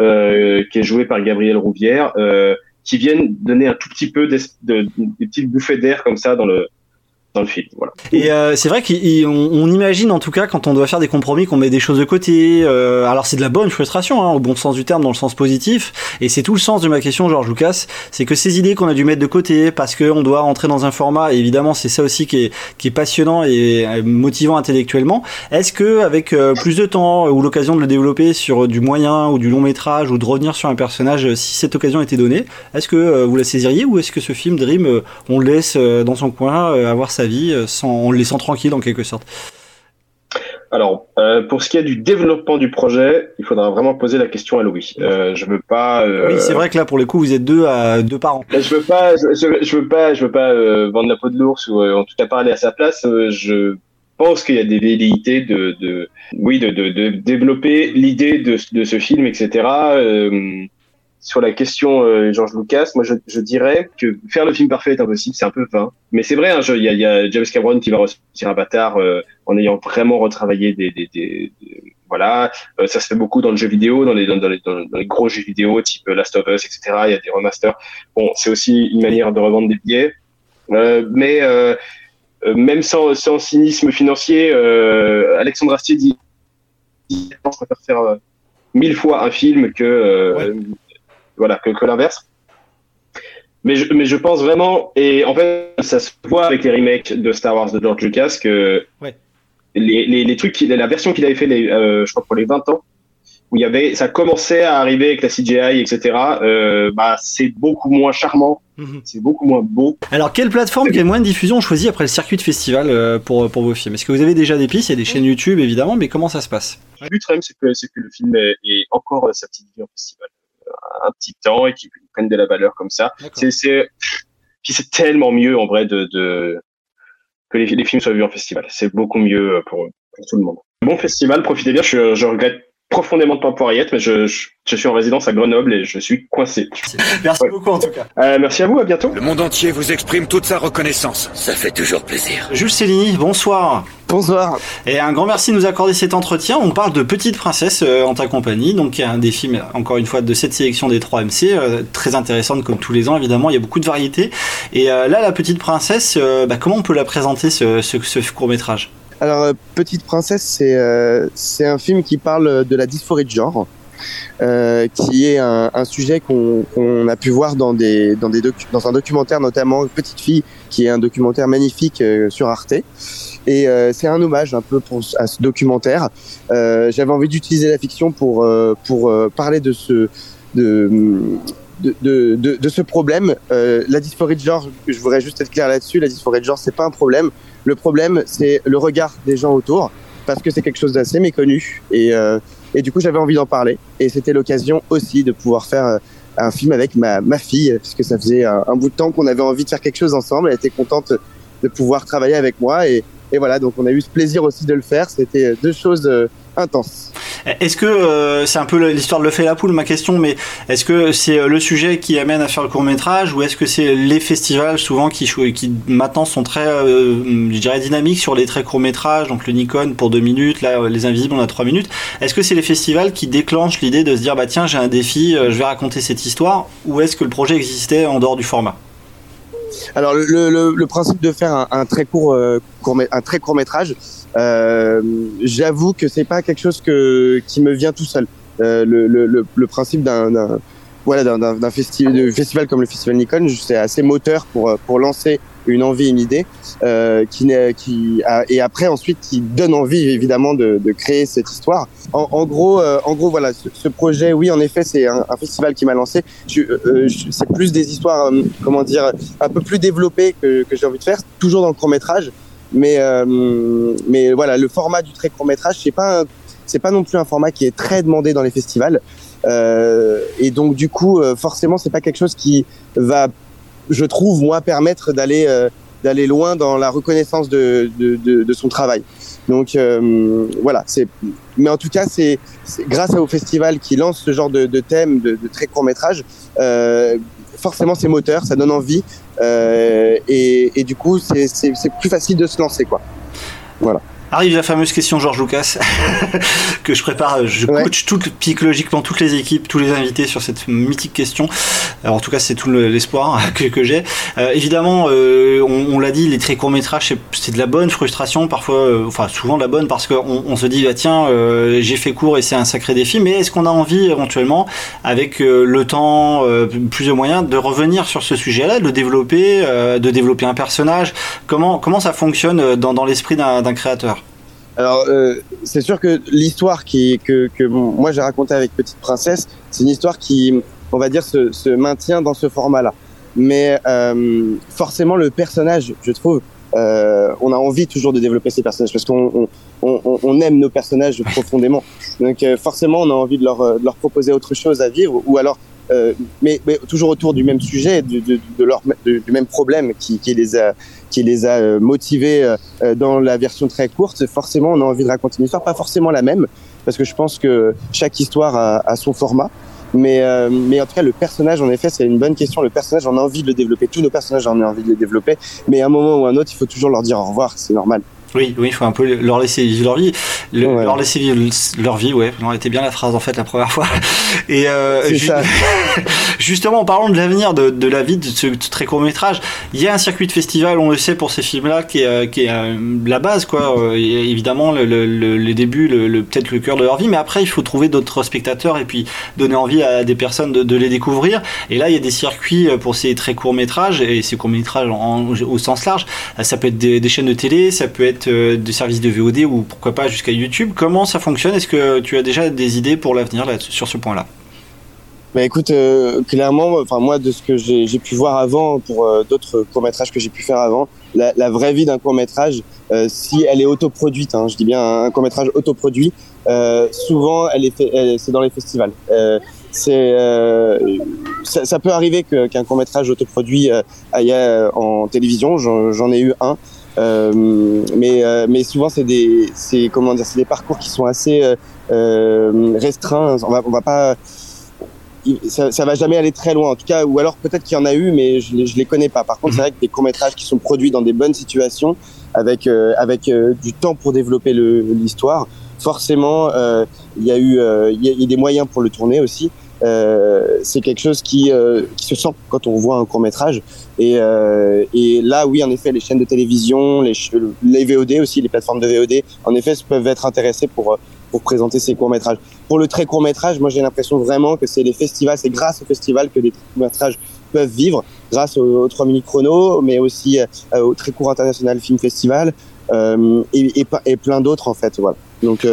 euh, qui est joué par Gabriel Rouvière, euh, qui vienne donner un tout petit peu d'es- de, des petites bouffées d'air comme ça dans le Et euh, c'est vrai qu'on on imagine en tout cas quand on doit faire des compromis qu'on met des choses de côté. euh, alors c'est de la bonne frustration, hein, au bon sens du terme, dans le sens positif. Et c'est tout le sens de ma question, Georges Lucas. C'est que ces idées qu'on a dû mettre de côté parce qu'on doit rentrer dans un format. Évidemment, c'est ça aussi qui est, qui est passionnant et euh, motivant intellectuellement. Est-ce que avec euh, plus de temps ou l'occasion de le développer sur du moyen ou du long métrage ou de revenir sur un personnage, euh, si cette occasion était donnée, est-ce que euh, vous la saisiriez ou est-ce que ce film Dream, euh, on le laisse euh, dans son coin euh, avoir sa vie euh, sans, en le laissant tranquille en quelque sorte Alors, euh, pour ce qui est du développement du projet, il faudra vraiment poser la question à Louis. Euh, je veux pas. euh, Oui, c'est vrai que là, pour le coup, vous êtes deux à deux parents. Je veux pas, je, veux pas, je veux pas vendre la peau de l'ours ou en tout cas parler à sa place. Je pense qu'il y a des velléités de, de oui, de, de, de développer l'idée de, de ce film, etc. Euh, sur la question euh, George Lucas, moi je, dirais que faire le film parfait est impossible, c'est un peu vain. Mais c'est vrai, hein, il y, a, James Cameron qui va ressortir Avatar euh, en ayant vraiment retravaillé des, des, des, voilà, Euh, ça se fait beaucoup dans le jeu vidéo, dans les gros jeux vidéo type Last of Us, etc. Il y a des remasters. Bon, c'est aussi une manière de revendre des billets, Euh, mais euh, euh, même sans, cynisme financier, euh, Alexandre Astier dit je préfère faire euh, mille fois un film que euh, voilà que, que l'inverse. Mais je, mais je pense vraiment, et en fait, ça se voit avec les remakes de Star Wars de George Lucas que Ouais. les, les, les trucs, qu'il- la version qu'il avait fait, les, euh, je crois pour les 20 ans, où il y avait, ça commençait à arriver avec la CGI, etc. Euh, bah, c'est beaucoup moins charmant, c'est beaucoup moins beau. Alors, quelle plateforme, quel moyen de diffusion on choisit après le circuit de festival euh, pour, pour vos films? Est-ce que vous avez déjà des pistes? Il y a des chaînes YouTube, évidemment, mais comment ça se passe? Le but, quand même, c'est que, c'est que le film est, est encore sa petite vie en festival. Un petit temps et qu'il prenne de la valeur comme ça. C'est, c'est, puis c'est tellement mieux, en vrai, de, de, que les, les films soient vus en festival. C'est beaucoup mieux euh, pour, pour tout le monde. Bon festival, profitez bien. Je, je regrette profondément de pas pouvoir y être, mais je, je, je suis en résidence à Grenoble et je suis coincé. Merci beaucoup, en tout cas. Euh, merci à vous, à bientôt. Le monde entier vous exprime toute sa reconnaissance. Ça fait toujours plaisir. Jules Cellini, bonsoir. Bonsoir. Et un grand merci de nous accorder cet entretien. On parle de Petite Princesse euh, en ta compagnie, donc il y a un des films, encore une fois, de cette sélection des 3 MC, euh, très intéressante comme tous les ans, évidemment, il y a beaucoup de variétés. Et euh, là, la Petite Princesse, euh, bah, comment on peut la présenter, ce, ce, ce court-métrage? Alors, euh, Petite Princesse, c'est euh, c'est un film qui parle de la dysphorie de genre, euh, qui est un, sujet qu'on a pu voir dans, un documentaire, notamment Petite Fille, qui est un documentaire magnifique sur Arte. Et c'est un hommage un peu à ce documentaire. J'avais envie d'utiliser la fiction pour, parler de ce, de, ce problème. La dysphorie de genre, je voudrais juste être clair là-dessus, la dysphorie de genre, c'est pas un problème. Le problème, c'est le regard des gens autour, parce que c'est quelque chose d'assez méconnu. Et, euh, et du coup, j'avais envie d'en parler. Et c'était l'occasion aussi de pouvoir faire euh, un film avec ma, ma fille, puisque ça faisait un, un bout de temps qu'on avait envie de faire quelque chose ensemble. Elle était contente de pouvoir travailler avec moi. Et, et voilà, donc on a eu ce plaisir aussi de le faire. C'était deux choses intenses. Est-ce que euh, c'est un peu l'histoire de le fait la poule, ma question, mais est-ce que c'est euh, le sujet qui amène à faire le court métrage ou est-ce que c'est les festivals souvent qui, maintenant sont très, euh, je dirais, dynamiques sur les très courts métrages, donc le Nikon pour deux minutes, là les Invisibles on a trois minutes. Est-ce que c'est les festivals qui déclenchent l'idée de se dire bah tiens j'ai un défi, je vais raconter cette histoire, ou est-ce que le projet existait en dehors du format? Alors le, le, le principe de faire un, un très court, euh, court un très court métrage, euh, j'avoue que c'est pas quelque chose que qui me vient tout seul. Euh, le, le, le, principe d'un voilà, d'un- d'un d'un festi de festival comme le Festival Nikon, c'est assez moteur pour, pour lancer une envie, une idée, euh, qui, qui et après ensuite qui donne envie évidemment de, de créer cette histoire. En, en gros, euh, en gros, voilà, ce, ce projet, oui, en effet, c'est un, un festival qui m'a lancé. Euh, c'est plus des histoires, euh, comment dire, un peu plus développées que, que j'ai envie de faire, toujours dans le court métrage. Mais, euh, mais voilà, le format du très court métrage, c'est pas, c'est pas non plus un format qui est très demandé dans les festivals. Euh, et donc du coup, euh, forcément, c'est pas quelque chose qui va, je trouve, moi, permettre d'aller euh, d'aller loin dans la reconnaissance de, de, de, de son travail. Donc euh, voilà, c'est. Mais en tout cas, c'est grâce au festival qui lance ce genre de, de thème de, de très court métrage. Euh, forcément, c'est moteur, ça donne envie, euh, et, et du coup, c'est plus facile de se lancer, quoi. Voilà. Arrive la fameuse question Georges Lucas que je prépare, je coach tout, psychologiquement toutes les équipes, tous les invités sur cette mythique question. Alors en tout cas c'est tout le- l'espoir que, que j'ai. Euh, évidemment, euh, on, on l'a dit, les très courts métrages c'est- de la bonne frustration, parfois, euh, enfin souvent de la bonne parce qu'on on se dit bah, tiens j'ai fait court et c'est un sacré défi, mais est-ce qu'on a envie éventuellement avec le temps, plus de moyens, de revenir sur ce sujet-là, de le développer, de développer un personnage? Comment comment ça fonctionne dans, dans l'esprit d'un créateur? Alors, euh, c'est sûr que l'histoire qui, que, que bon, moi j'ai racontée avec Petite Princesse, c'est une histoire qui, on va dire, se, se maintient dans ce format-là. Mais euh, forcément, le personnage, je trouve, euh, on a envie toujours de développer ces personnages parce qu'on on, on, on aime nos personnages profondément. Donc euh, forcément, on a envie de leur, euh, de leur proposer autre chose à vivre, ou alors, euh, mais, mais toujours autour du même sujet, du, de, de de- du même problème qui, qui les a, qui les a euh, motivés euh, dans la version très courte. Forcément, on a envie de raconter une histoire, pas forcément la même, parce que je pense que chaque histoire a, a son format. Mais, euh, mais en tout cas, le personnage, en effet, c'est une bonne question. Le personnage, on a envie de le développer. Tous nos personnages, on a envie de les développer. Mais à un moment ou à un autre, il faut toujours leur dire au revoir. C'est normal. Oui, oui, il faut un peu leur laisser vivre leur vie. Le- Leur laisser vivre leur vie, ouais. Non, elle était bien la phrase en fait la première fois. Et euh, C'est ju- ça. justement, en parlant de l'avenir de, de la vie de ce très court métrage, il y a un circuit de festival, on le sait pour ces films-là, qui est, euh, qui est euh, la base, quoi. Euh, évidemment, le, le- le- les débuts, le, le- peut-être le cœur de leur vie, mais après, il faut trouver d'autres spectateurs et puis donner envie à des personnes de, de les découvrir. Et là, il y a des circuits euh, pour ces très courts métrages et ces courts métrages en- au sens large. Ça peut être des, des chaînes de télé, ça peut être euh, des services de VOD ou pourquoi pas jusqu'à YouTube. Comment ça fonctionne? Est-ce que tu as déjà des idées pour l'avenir sur ce point-là? Bah écoute, euh, clairement, enfin moi de ce que j'ai pu voir avant pour euh, d'autres courts métrages que j'ai pu faire avant, la, vraie vie d'un court métrage, si elle est autoproduite, hein, je dis bien un court métrage autoproduit, souvent elle est c'est dans les festivals. C'est ça, peut arriver qu'un court métrage autoproduit aille en télévision. J'en ai eu un. Euh, mais euh, mais souvent c'est des c'est comment dire c'est des parcours qui sont assez euh, restreints. On va on va pas ça, ça va jamais aller très loin en tout cas ou alors peut-être qu'il y en a eu mais je je les connais pas. Par contre c'est vrai que des courts métrages qui sont produits dans des bonnes situations avec euh, avec euh, du temps pour développer l'histoire forcément euh, il y a eu euh, il y, a, y a des moyens pour le tourner aussi euh, c'est quelque chose qui, euh, se sent quand on voit un court métrage. Et, euh, et là oui en effet les chaînes de télévision les, VOD aussi les plateformes de VOD en effet peuvent être intéressées pour présenter ces courts métrages. Pour le très court métrage moi j'ai l'impression vraiment que c'est les festivals c'est grâce au festival que les courts métrages peuvent vivre grâce aux, aux 3 minutes chrono mais aussi au très court international film festival et, et, plein d'autres en fait voilà. Donc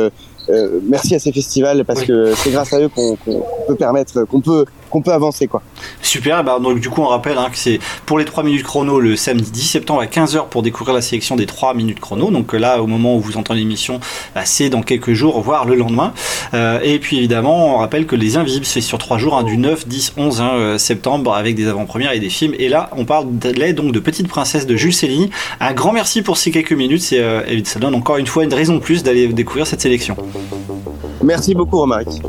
merci à ces festivals parce que c'est grâce à eux qu'on qu'on peut permettre qu'on peut qu'on peut avancer quoi Super, bah, donc du coup on rappelle hein, que c'est pour les 3 minutes chrono le samedi 10 septembre à 15h pour découvrir la sélection des 3 minutes chrono. Donc euh, là au moment où vous entendez l'émission, bah, c'est dans quelques jours, voire le lendemain. Euh, et puis évidemment on rappelle que les Invisibles c'est sur 3 jours, hein, du 9, 10, 11 hein, euh, septembre avec des avant-premières et des films. Et là on parle de donc de Petite Princesse de Jules Céline. Un grand merci pour ces quelques minutes, c'est, euh, et ça donne encore une fois une raison de plus d'aller découvrir cette sélection. merci beaucoup Romaric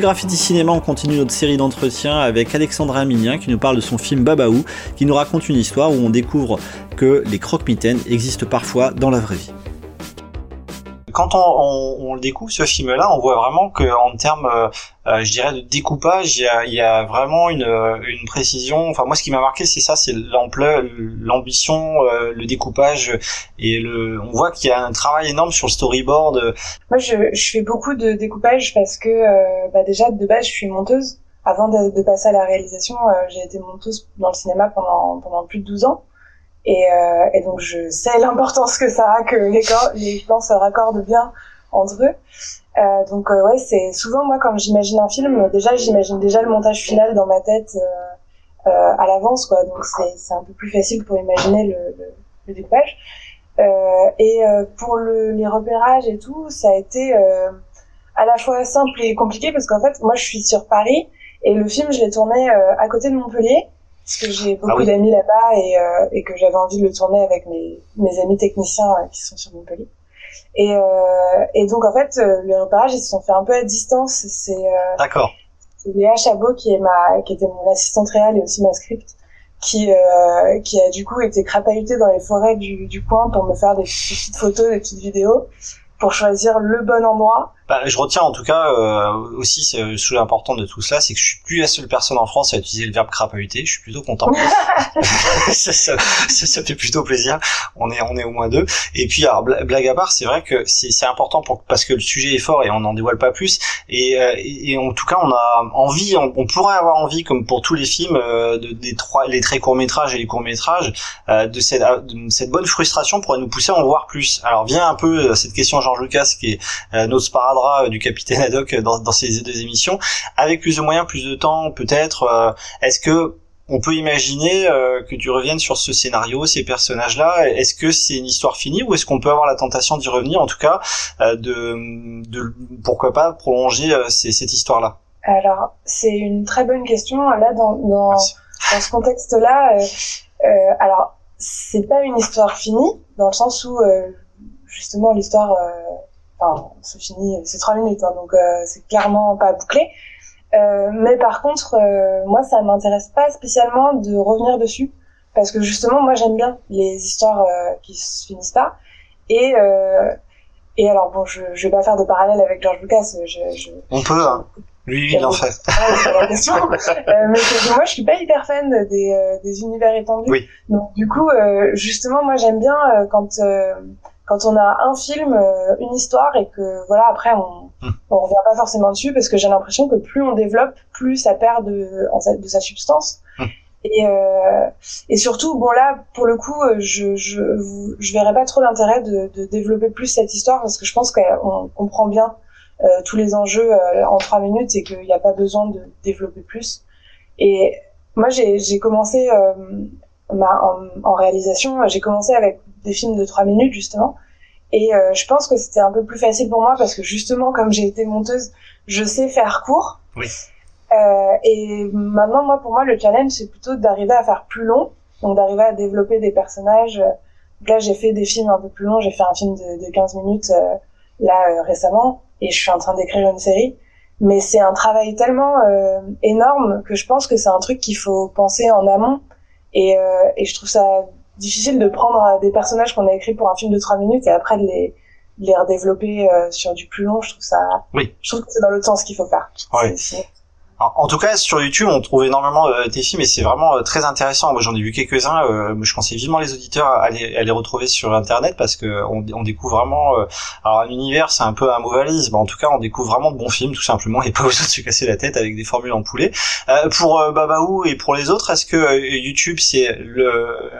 Graffiti Cinéma, on continue notre série d'entretiens avec Alexandra Minien qui nous parle de son film Babaou, qui nous raconte une histoire où on découvre que les croque-mitaines existent parfois dans la vraie vie. Quand on, on- le découvre ce film-là, on voit vraiment que en termes, euh, je dirais, de découpage, il y a, il y a vraiment une, euh, une précision. Enfin, moi, ce qui m'a marqué, c'est ça, c'est l'ampleur, l'ambition, euh, le découpage, et le. On voit qu'il y a un travail énorme sur le storyboard. Moi, je, je fais beaucoup de découpage parce que, euh, bah, déjà, de base, je suis monteuse. Avant de, de passer à la réalisation, euh, j'ai été monteuse dans le cinéma pendant, pendant plus de 12 ans. Et, et donc, je sais l'importance que ça a que les, les plans se raccordent bien entre eux. Euh, donc, euh, ouais, c'est souvent, moi, quand j'imagine un film, déjà, j'imagine déjà le montage final dans ma tête euh, euh, à l'avance, quoi. Donc, c'est c'est un peu plus facile pour imaginer le, le, le découpage. Euh, et euh, pour le, les repérages et tout, ça a été euh, à la fois simple et compliqué parce qu'en fait, moi, je suis sur Paris et le film, je l'ai tourné euh, à côté de Montpellier parce que j'ai beaucoup Ah oui. d'amis là-bas et, euh, et que j'avais envie de le tourner avec mes, mes amis techniciens qui sont sur Montpellier. Et, euh, et donc, en fait, euh, les repérages, ils se sont faits un peu à distance. C'est euh, D'accord. Léa Chabot qui est ma qui était mon assistante réelle et aussi ma script qui euh, qui a du coup été crapahutée dans les forêts du, du coin pour me faire des petites photos des petites vidéos pour choisir le bon endroit Bah, je retiens en tout cas euh, aussi c'est sous l'important de tout cela, c'est que je suis plus la seule personne en France à utiliser le verbe crapahuter. Je suis plutôt content. ça, ça, ça, ça fait plutôt plaisir. On est on est au moins deux. Et puis alors bla- blague à part, c'est vrai que c'est important pour parce que le sujet est fort et on n'en dévoile pas plus. Et, euh, et, et en tout cas, on a envie, on, on pourrait avoir envie, comme pour tous les films, euh, de, des trois les très courts métrages et les courts métrages, euh, de cette de cette bonne frustration pourrait nous pousser à en voir plus. Alors vient un peu euh, cette question Georges Lucas qui est euh, notre sparadrap euh, du capitaine Haddock euh, dans, dans ces deux émissions, avec plus de moyens, plus de temps, peut-être. euh, Est-ce que on peut imaginer euh, que tu reviennes sur ce scénario, ces personnages-là? Est-ce que c'est une histoire finie ou est-ce qu'on peut avoir la tentation d'y revenir, en tout cas, euh, de, de pourquoi pas prolonger euh, ces- cette histoire-là? Alors, c'est une très bonne question. Là, dans, dans, dans ce contexte-là, alors, c'est pas une histoire finie, dans le sens où, justement, l'histoire, enfin, se finit, c'est trois minutes, hein, donc euh, c'est clairement pas bouclé. Euh, mais par contre, euh, moi, ça m'intéresse pas spécialement de revenir dessus, parce que justement, moi, j'aime bien les histoires qui se finissent pas. Et, et alors, bon, je, je vais pas faire de parallèle avec George Lucas. Je, je, On peut, hein. Lui, il en fait. La question. Euh, mais que moi, je suis pas hyper fan des, des univers étendus. Oui. Donc, du coup, euh, justement, moi, j'aime bien euh, quand quand on a un film, euh, une histoire, et que voilà, après, on on revient pas forcément dessus parce que j'ai l'impression que plus on développe, plus ça perd de sa- de sa substance. Et, euh, et surtout, bon là, pour le coup, euh, je je je verrais pas trop l'intérêt de, de développer plus cette histoire parce que je pense qu'on comprend bien euh, tous les enjeux euh, en trois minutes et qu'il n'y a pas besoin de développer plus. Et moi, j'ai j'ai commencé ma, en, en réalisation, j'ai commencé avec des films de trois minutes justement. Et euh, je pense que c'était un peu plus facile pour moi parce que justement, comme j'ai été monteuse, je sais faire court. Oui. Euh, et maintenant, moi, pour moi, le challenge, c'est plutôt d'arriver à faire plus long, donc d'arriver à développer des personnages. Donc là, j'ai fait des films un peu plus longs. J'ai fait un film de, de 15 minutes euh, là euh, récemment, et je suis en train d'écrire une série. Mais c'est un travail tellement euh, énorme que je pense que c'est un truc qu'il faut penser en amont. Et, euh, et je trouve ça difficile de prendre des personnages qu'on a écrits pour un film de 3 minutes et après de les, de les redévelopper euh, sur du plus long. Je trouve ça. Oui. Je trouve que c'est dans l'autre sens qu'il faut faire. Ouais. En tout cas, sur YouTube, on trouve énormément euh, tes films et c'est vraiment euh, très intéressant. Moi, j'en ai vu quelques-uns. euh, je conseille vivement les auditeurs à les, à les retrouver sur Internet parce que on, on découvre vraiment. euh, alors, un univers, c'est un peu un mot valise, mais en tout cas, on découvre vraiment de bons films, tout simplement, et pas besoin de se casser la tête avec des formules en poulet. Euh, pour euh, Babaou et pour les autres, est-ce que YouTube c'est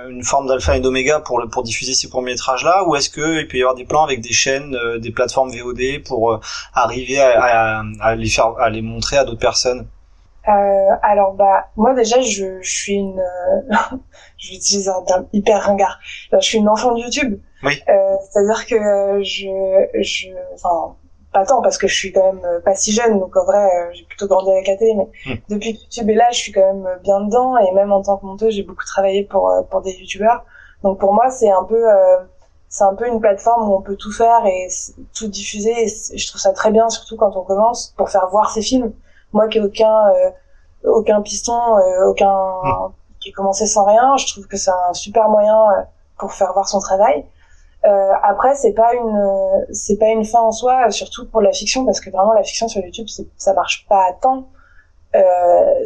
une forme d'alpha et d'oméga pour pour diffuser ces courts métrages là, ou est-ce que il peut y avoir des plans avec des chaînes, des plateformes VOD pour arriver à, à, à les faire, à les montrer à d'autres personnes? Euh, alors bah moi déjà je, je suis une euh, je vais utiliser un terme hyper ringard Alors, je suis une enfant de YouTube. Oui. euh, c'est à dire que je je enfin pas tant parce que je suis quand même euh, pas si jeune. Donc en vrai euh, j'ai plutôt grandi avec la télé mais Hmm. depuis que YouTube est là je suis quand même bien dedans. Et même en tant que monteuse j'ai beaucoup travaillé pour euh, pour des youtubeurs. Donc pour moi c'est un peu euh, c'est un peu une plateforme où on peut tout faire et tout diffuser. Et je trouve ça très bien surtout quand on commence pour faire voir ses films moi qui ai aucun euh, aucun piston euh, aucun qui ai commencé sans rien je trouve que c'est un super moyen euh, pour faire voir son travail. Euh, après c'est pas une euh, c'est pas une fin en soi surtout pour la fiction parce que vraiment la fiction sur YouTube ça marche pas à temps. Euh,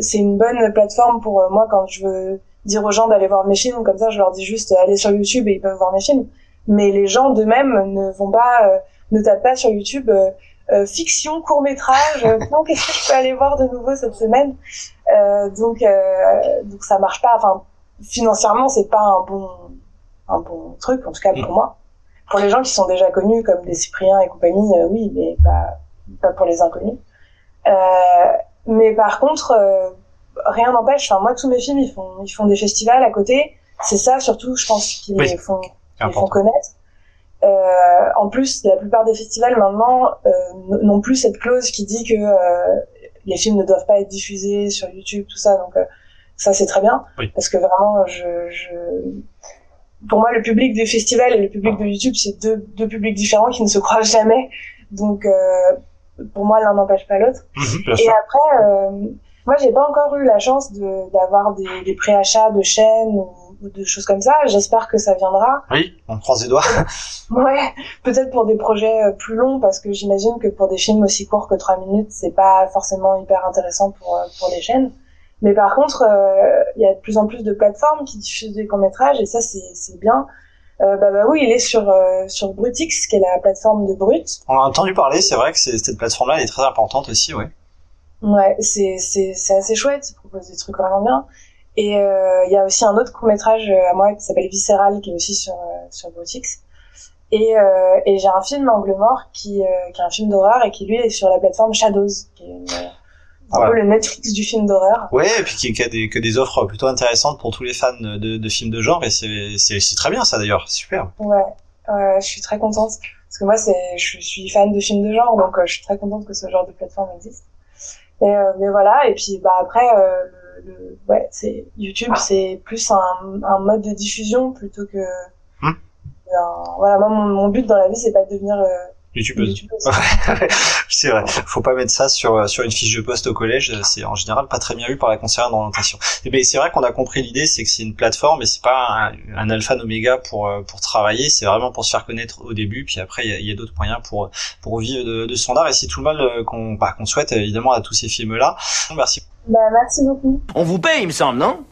c'est une bonne plateforme pour euh, moi quand je veux dire aux gens d'aller voir mes films comme ça je leur dis juste allez sur YouTube et ils peuvent voir mes films. Mais les gens d'eux-mêmes ne vont pas euh, ne tapent pas sur YouTube euh, fiction court métrage euh, non qu'est-ce que je peux aller voir de nouveau cette semaine. Euh, donc euh, donc ça marche pas. Enfin financièrement c'est pas un bon un bon truc en tout cas pour moi. Pour les gens qui sont déjà connus comme des Cypriens et compagnie euh, oui mais pas pas pour les inconnus. Euh, mais par contre euh, rien n'empêche. Enfin moi tous mes films ils font ils font des festivals à côté. C'est ça surtout je pense qu'ils Oui. font les font connaître en plus, la plupart des festivals maintenant euh, n'ont plus cette clause qui dit que euh, les films ne doivent pas être diffusés sur YouTube, tout ça. Donc euh, ça c'est très bien Oui. parce que vraiment, je, je, pour moi, le public des festivals et le public de YouTube, c'est deux, deux publics différents qui ne se croisent jamais. Donc euh, pour moi, l'un n'empêche pas l'autre. bien Et sûr. après, euh, moi, j'ai pas encore eu la chance de d'avoir des, des préachats de chaînes ou, ou de choses comme ça. J'espère que ça viendra. Oui, on croise les doigts. Ouais, peut-être pour des projets euh, plus longs, parce que j'imagine que pour des films aussi courts que 3 minutes, c'est pas forcément hyper intéressant pour, euh, pour les chaînes. Mais par contre, euh, il y a de plus en plus de plateformes qui diffusent des courts-métrages, et ça, c'est bien. Euh, bah, bah oui, il est sur, euh, sur Brutix, qui est la plateforme de Brut. On a entendu parler, c'est vrai que cette plateforme-là elle est très importante aussi, ouais. Ouais, c'est assez chouette. Ils proposent des trucs vraiment bien. Et euh, il y a aussi un autre court métrage à moi qui s'appelle Visceral qui est aussi sur euh, sur Brutix. Et euh, et j'ai un film Angle mort qui euh, qui est un film d'horreur et qui lui est sur la plateforme Shadows, qui est une, euh, un Voilà. peu le Netflix du film d'horreur. Ouais, et puis qui, qui a des, que des offres plutôt intéressantes pour tous les fans de, de films de genre, et c'est c'est- très bien ça d'ailleurs, super. Ouais, ouais, je suis très contente parce que moi c'est je suis fan de films de genre donc euh, je suis très contente que ce genre de plateforme existe. Et euh, mais voilà et puis bah après euh, le, ouais c'est YouTube c'est plus un, un mode de diffusion plutôt que Hmm. un- voilà moi mon, mon but dans la vie c'est pas de devenir euh, YouTubeuse. YouTubeuse. c'est vrai. Faut pas mettre ça sur sur une fiche de poste au collège. C'est en général pas très bien vu par la conseillère d'orientation. Et ben c'est vrai qu'on a compris l'idée, c'est que c'est une plateforme, et c'est pas un, un alpha oméga pour euh, pour travailler. C'est vraiment pour se faire connaître au début, puis après il y a, d'autres moyens pour pour vivre de, de son art. Et c'est tout le mal euh, qu'on bah, qu'on souhaite évidemment à tous ces films là. Merci. Bah merci beaucoup. On vous paye, il me semble, non?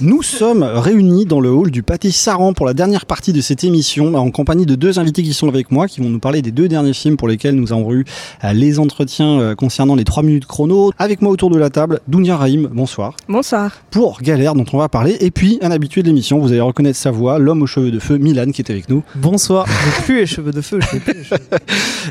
Nous sommes réunis dans le hall du pâté Saran pour la dernière partie de cette émission en compagnie de deux invités qui sont avec moi qui vont nous parler des deux derniers films pour lesquels nous avons eu euh, les entretiens euh, concernant les 3 minutes chrono. Avec moi autour de la table, Dounia Rahim, bonsoir. Bonsoir. Pour Galère dont on va parler et puis un habitué de l'émission, vous allez reconnaître sa voix, l'homme aux cheveux de feu, Milan qui est avec nous. Bonsoir. J'ai plus les cheveux de feu. plus les cheveux.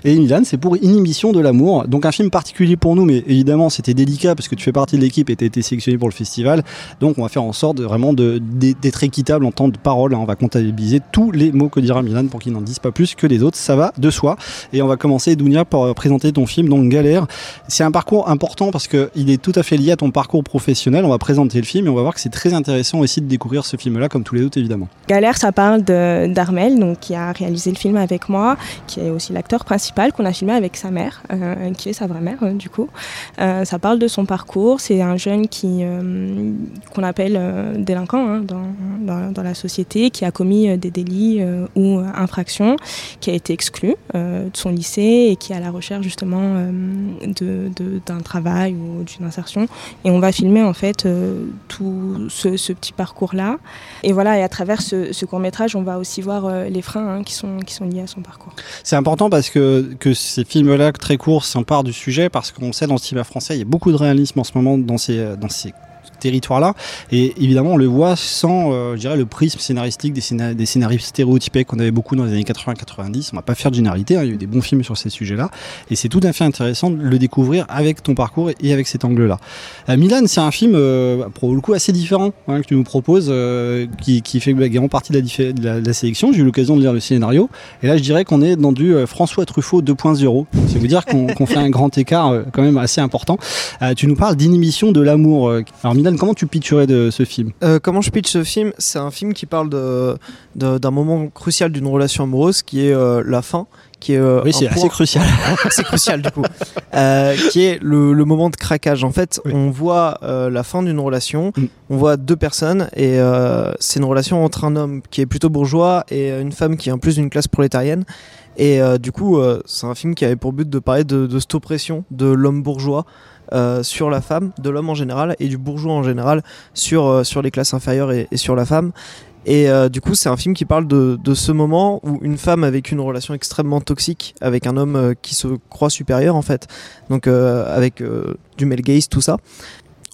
Et Milan, c'est pour Inhibition de l'amour. Donc un film particulier pour nous, mais évidemment c'était délicat parce que tu fais partie de l'équipe et tu as été sélectionné pour le festival. Donc on va faire en sorte de, vraiment d'être équitable en temps de parole. hein. On va comptabiliser tous les mots que dira Milan pour qu'il n'en dise pas plus que les autres. Ça va de soi. Et on va commencer, Dounia, par euh, présenter ton film, donc Galère. C'est un parcours important parce qu'il est tout à fait lié à ton parcours professionnel. On va présenter le film et on va voir que c'est très intéressant aussi de découvrir ce film-là, comme tous les autres évidemment. Galère, ça parle d'Armel, donc qui a réalisé le film avec moi, qui est aussi l'acteur principal qu'on a filmé avec sa mère, euh, qui est sa vraie mère euh, du coup. Euh, ça parle de son parcours. C'est un jeune qui qu'on appelle délinquant hein, dans, dans, la société, qui a commis euh, des délits euh, ou euh, infractions, qui a été exclu euh, de son lycée et qui est à la recherche justement euh, d'un travail ou d'une insertion. Et on va filmer en fait euh, tout ce, petit parcours-là. Et voilà, et à travers ce, court-métrage, on va aussi voir euh, les freins hein, qui, sont, qui sont liés à son parcours. C'est important parce que, que ces films-là très courts s'emparent du sujet parce qu'on sait dans le cinéma français, il y a beaucoup de réalisme en ce moment dans ces territoires-là. Et évidemment, on le voit sans, euh, je dirais, le prisme scénaristique des, scénar- des scénaristes stéréotypés qu'on avait beaucoup dans les années 80-90. On va pas faire de généralité, hein, il y a eu des bons films sur ces sujets-là. Et c'est tout à fait intéressant de le découvrir avec ton parcours et avec cet angle-là. Euh, Milan, c'est un film, euh, pour le coup, assez différent hein, que tu nous proposes, euh, qui, qui fait également partie de la, de la- de la sélection. J'ai eu l'occasion de lire le scénario. Et là, je dirais qu'on est dans du euh, François Truffaut 2.0. Ça veut dire qu'on fait un grand écart quand même assez important. Tu nous parles d'inhibition de l'amour. Alors Milan, comment tu pitcherais de ce film? Euh, comment je pitch ce film? C'est un film qui parle de- de- d'un moment crucial d'une relation amoureuse qui est euh, la fin. Qui est, euh, Oui, c'est assez crucial. c'est crucial du coup. Qui est le, le moment de craquage. En fait, on voit la fin d'une relation, Mm. on voit deux personnes et c'est une relation entre un homme qui est plutôt bourgeois et une femme qui est en plus d'une classe prolétarienne. Et du coup, c'est un film qui avait pour but de parler de, de cette oppression de l'homme bourgeois euh, sur la femme, de l'homme en général et du bourgeois en général sur, euh, sur les classes inférieures et, sur la femme. Et euh, du coup, c'est un film qui parle de, de ce moment où une femme a vécu une relation extrêmement toxique avec un homme qui se croit supérieur en fait, donc avec du male gaze, tout ça.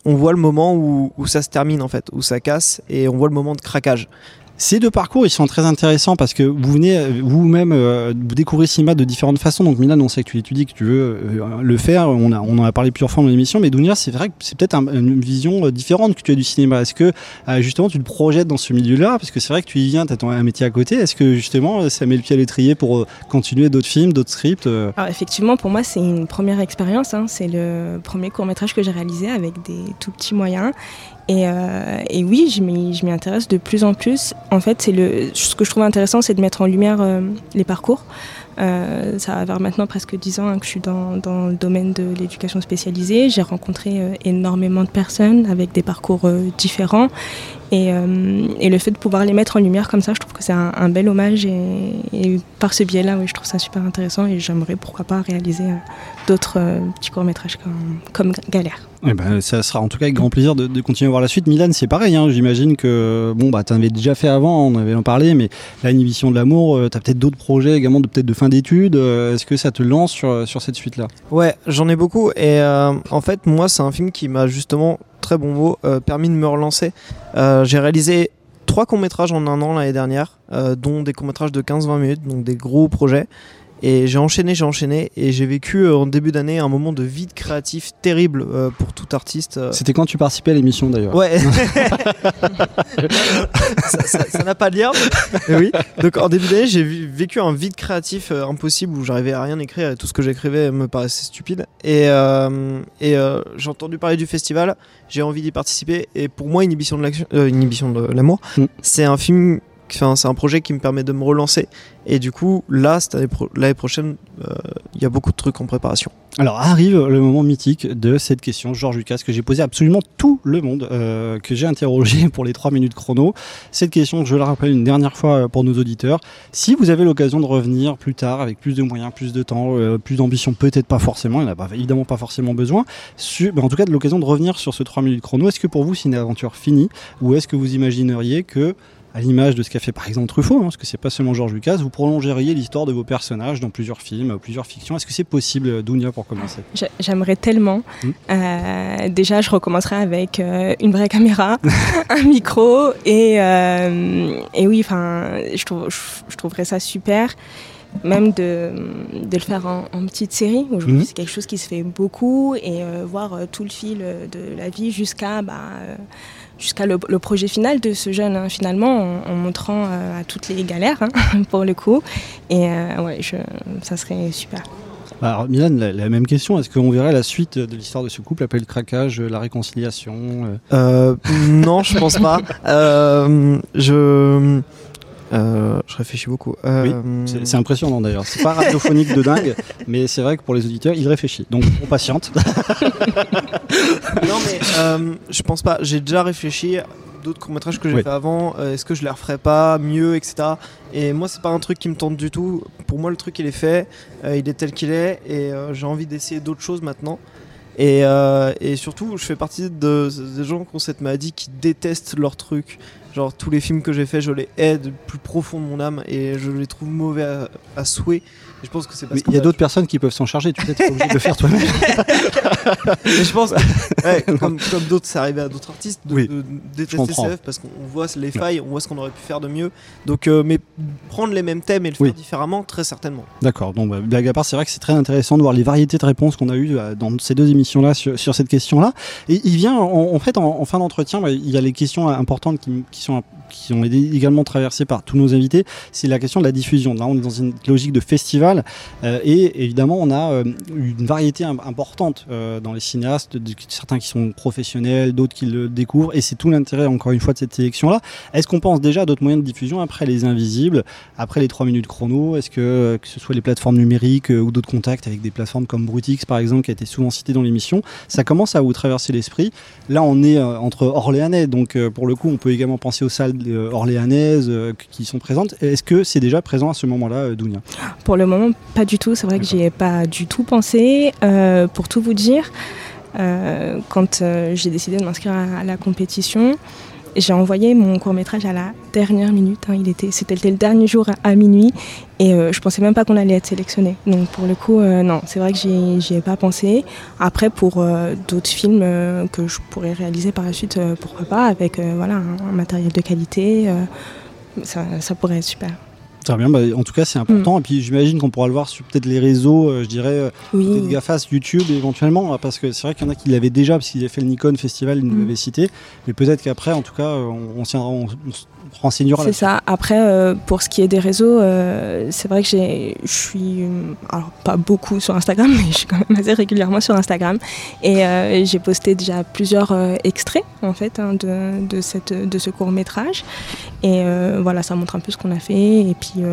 On voit le moment où, où ça se termine en fait, où ça casse, et on voit le moment de craquage. Ces deux parcours, ils sont très intéressants parce que vous venez euh, vous-même euh, vous découvrir le cinéma de différentes façons. Donc Milan, on sait que tu étudies, que tu veux euh, le faire. On, a, on en a parlé plusieurs fois dans l'émission, mais Dounia, c'est vrai que c'est peut-être un- une vision euh, différente que tu as du cinéma. Est-ce que euh, justement tu te projettes dans ce milieu-là? Parce que c'est vrai que tu y viens, tu as un métier à côté. Est-ce que justement euh, ça met le pied à l'étrier pour euh, continuer d'autres films, d'autres scripts euh? Effectivement, pour moi, c'est une première expérience. hein. C'est le premier court métrage que j'ai réalisé avec des tout petits moyens. Et, euh, et oui, je m'y intéresse de plus en plus. En fait, le, ce que je trouve intéressant, c'est de mettre en lumière euh, les parcours. Euh, ça va faire maintenant presque 10 ans hein, que je suis dans, dans le domaine de l'éducation spécialisée. J'ai rencontré énormément de personnes avec des parcours différents. Et, euh, et le fait de pouvoir les mettre en lumière comme ça, je trouve que c'est un, un bel hommage. Et, et par ce biais-là, oui, je trouve ça super intéressant. Et j'aimerais, pourquoi pas, réaliser euh, d'autres euh, petits courts-métrages comme, comme Galère. Eh ben, ça sera en tout cas avec grand plaisir de, de continuer à voir la suite. Milan, c'est pareil. hein. J'imagine que bon, bah, tu en avais déjà fait avant, on avait en parlé, mais l'inhibition de l'amour, tu as peut-être d'autres projets également, de, peut-être de fin d'études. Euh, Est-ce que ça te lance sur, sur cette suite-là? Ouais, j'en ai beaucoup. Et euh, en fait, moi, c'est un film qui m'a justement, très bon mot, euh, permis de me relancer. Euh, J'ai réalisé trois courts-métrages en un an l'année dernière, euh, dont des courts-métrages de 15-20 minutes, donc des gros projets. Et j'ai enchaîné, j'ai enchaîné, et j'ai vécu euh, en début d'année un moment de vide créatif terrible euh, pour tout artiste. euh. C'était quand tu participais à l'émission d'ailleurs Ouais. ça n'a pas de lien. Mais oui. Donc en début d'année, j'ai vécu un vide créatif impossible où j'arrivais à rien écrire et tout ce que j'écrivais me paraissait stupide. Et, euh, et euh, j'ai entendu parler du festival, j'ai envie d'y participer. Et pour moi, Inhibition de l'action, euh, Inhibition de l'amour, c'est un film. C'est un projet qui me permet de me relancer. Et du coup, là, l'année prochaine, euh, il y a beaucoup de trucs en préparation. Alors arrive le moment mythique de cette question, Georges Lucas, que j'ai posé à absolument tout le monde, euh, que j'ai interrogé pour les 3 minutes chrono. Cette question, je la rappelle une dernière fois euh, pour nos auditeurs. Si vous avez l'occasion de revenir plus tard avec plus de moyens, plus de temps, plus d'ambition, peut-être pas forcément, il n'y en a pas, évidemment pas forcément besoin, en tout cas de l'occasion de revenir sur ce 3 minutes chrono, est-ce que pour vous c'est une aventure finie? Ou est-ce que vous imagineriez que à l'image de ce qu'a fait par exemple Truffaut, hein, parce que c'est pas seulement Georges Lucas, vous prolongeriez l'histoire de vos personnages dans plusieurs films, plusieurs fictions. Est-ce que c'est possible, Dounia, pour commencer? J'ai- J'aimerais tellement. Mm. Euh, déjà, je recommencerai avec euh, une vraie caméra, un micro et, euh, et oui, enfin, je, trouve, je, je trouverais ça super. Même de, de le faire en, en petite série. Aujourd'hui, Mhm. c'est quelque chose qui se fait beaucoup et euh, voir euh, tout le fil euh, de la vie jusqu'à bah, euh, jusqu'à le, le projet final de ce jeune, hein, finalement, en, en montrant euh, à toutes les galères, hein, pour le coup. Et euh, ouais, je, ça serait super. Alors Milan, la, la même question, est-ce qu'on verrait la suite de l'histoire de ce couple, après le craquage, la réconciliation euh? Euh, non, je pense pas. Euh, je. Euh, je réfléchis beaucoup. Euh, Oui, c'est impressionnant d'ailleurs. C'est pas radiophonique de dingue, mais c'est vrai que pour les auditeurs, ils réfléchissent. Donc on patiente. non mais euh, je pense pas. J'ai déjà réfléchi d'autres courts métrages que j'ai Oui. fait avant, est-ce que je les referais pas mieux, etc. Et moi, c'est pas un truc qui me tente du tout. Pour moi, le truc il est fait, il est tel qu'il est, et j'ai envie d'essayer d'autres choses maintenant. Et, et surtout, je fais partie de, des gens qui ont cette maladie qui détestent leur truc. Genre, tous les films que j'ai fait, je les hais du plus profond de mon âme et je les trouve mauvais à, à souhait. Je pense que c'est parce il y a d'autres personnes qui peuvent s'en charger. Tu peut-être pas obligé de le faire toi-même. Je pense, ouais, comme, comme d'autres, c'est arrivé à d'autres artistes de, Oui, de détester. CF parce qu'on on voit les failles, on voit ce qu'on aurait pu faire de mieux. Donc, euh, mais prendre les mêmes thèmes et le faire différemment, très certainement. D'accord, donc bah, blague à part, c'est vrai que c'est très intéressant de voir les variétés de réponses qu'on a eues euh, dans ces deux émissions-là sur, sur cette question-là. Et il vient, en, en fait, en, en fin d'entretien, bah, il y a les questions importantes qui, qui sont, qui ont été également traversées par tous nos invités. C'est la question de la diffusion. Là, on est dans une logique de festival. Euh, et évidemment, on a euh, une variété im- importante euh, dans les cinéastes, certains qui sont professionnels, d'autres qui le découvrent. Et c'est tout l'intérêt, encore une fois, de cette sélection-là. Est-ce qu'on pense déjà à d'autres moyens de diffusion après les invisibles, après les 3 minutes chrono? Est-ce que, que ce soit les plateformes numériques ou d'autres contacts avec des plateformes comme Brutix, par exemple, qui a été souvent cité dans l'émission, ça commence à vous traverser l'esprit. Là, on est entre Orléanais, donc pour le coup, on peut également penser aux salles orléanaises qui sont présentes. Est-ce que c'est déjà présent à ce moment-là, Dounia? Pour le moment, pas du tout. C'est vrai que j'y ai pas du tout pensé. Euh, pour tout vous dire, euh, quand euh, j'ai décidé de m'inscrire à, à la compétition, j'ai envoyé mon court métrage à la dernière minute. hein. Il était, c'était le dernier jour à, à minuit, et euh, je pensais même pas qu'on allait être sélectionné. Donc pour le coup, euh, non, c'est vrai que j'y, ai pas pensé. Après, pour euh, d'autres films que je pourrais réaliser par la suite, pourquoi pas, avec voilà un, un matériel de qualité, ça, ça pourrait être super. Très bien, bah, en tout cas c'est important. Et puis j'imagine qu'on pourra le voir sur peut-être les réseaux, euh, je dirais, euh, Oui. peut-être GAFAS, YouTube éventuellement, hein, parce que c'est vrai qu'il y en a qui l'avaient déjà, parce qu'ils avaient fait le Nikon Festival, ils nous l'avaient cité. Mais peut-être qu'après, en tout cas, euh, on, on, on- renseignera C'est ça. Après, euh, pour ce qui est des réseaux, euh, c'est vrai que je suis, alors pas beaucoup sur Instagram, mais je suis quand même assez régulièrement sur Instagram. Et euh, j'ai posté déjà plusieurs extraits, en fait, hein, de, de, cette, de ce court métrage. Et voilà, ça montre un peu ce qu'on a fait. Et puis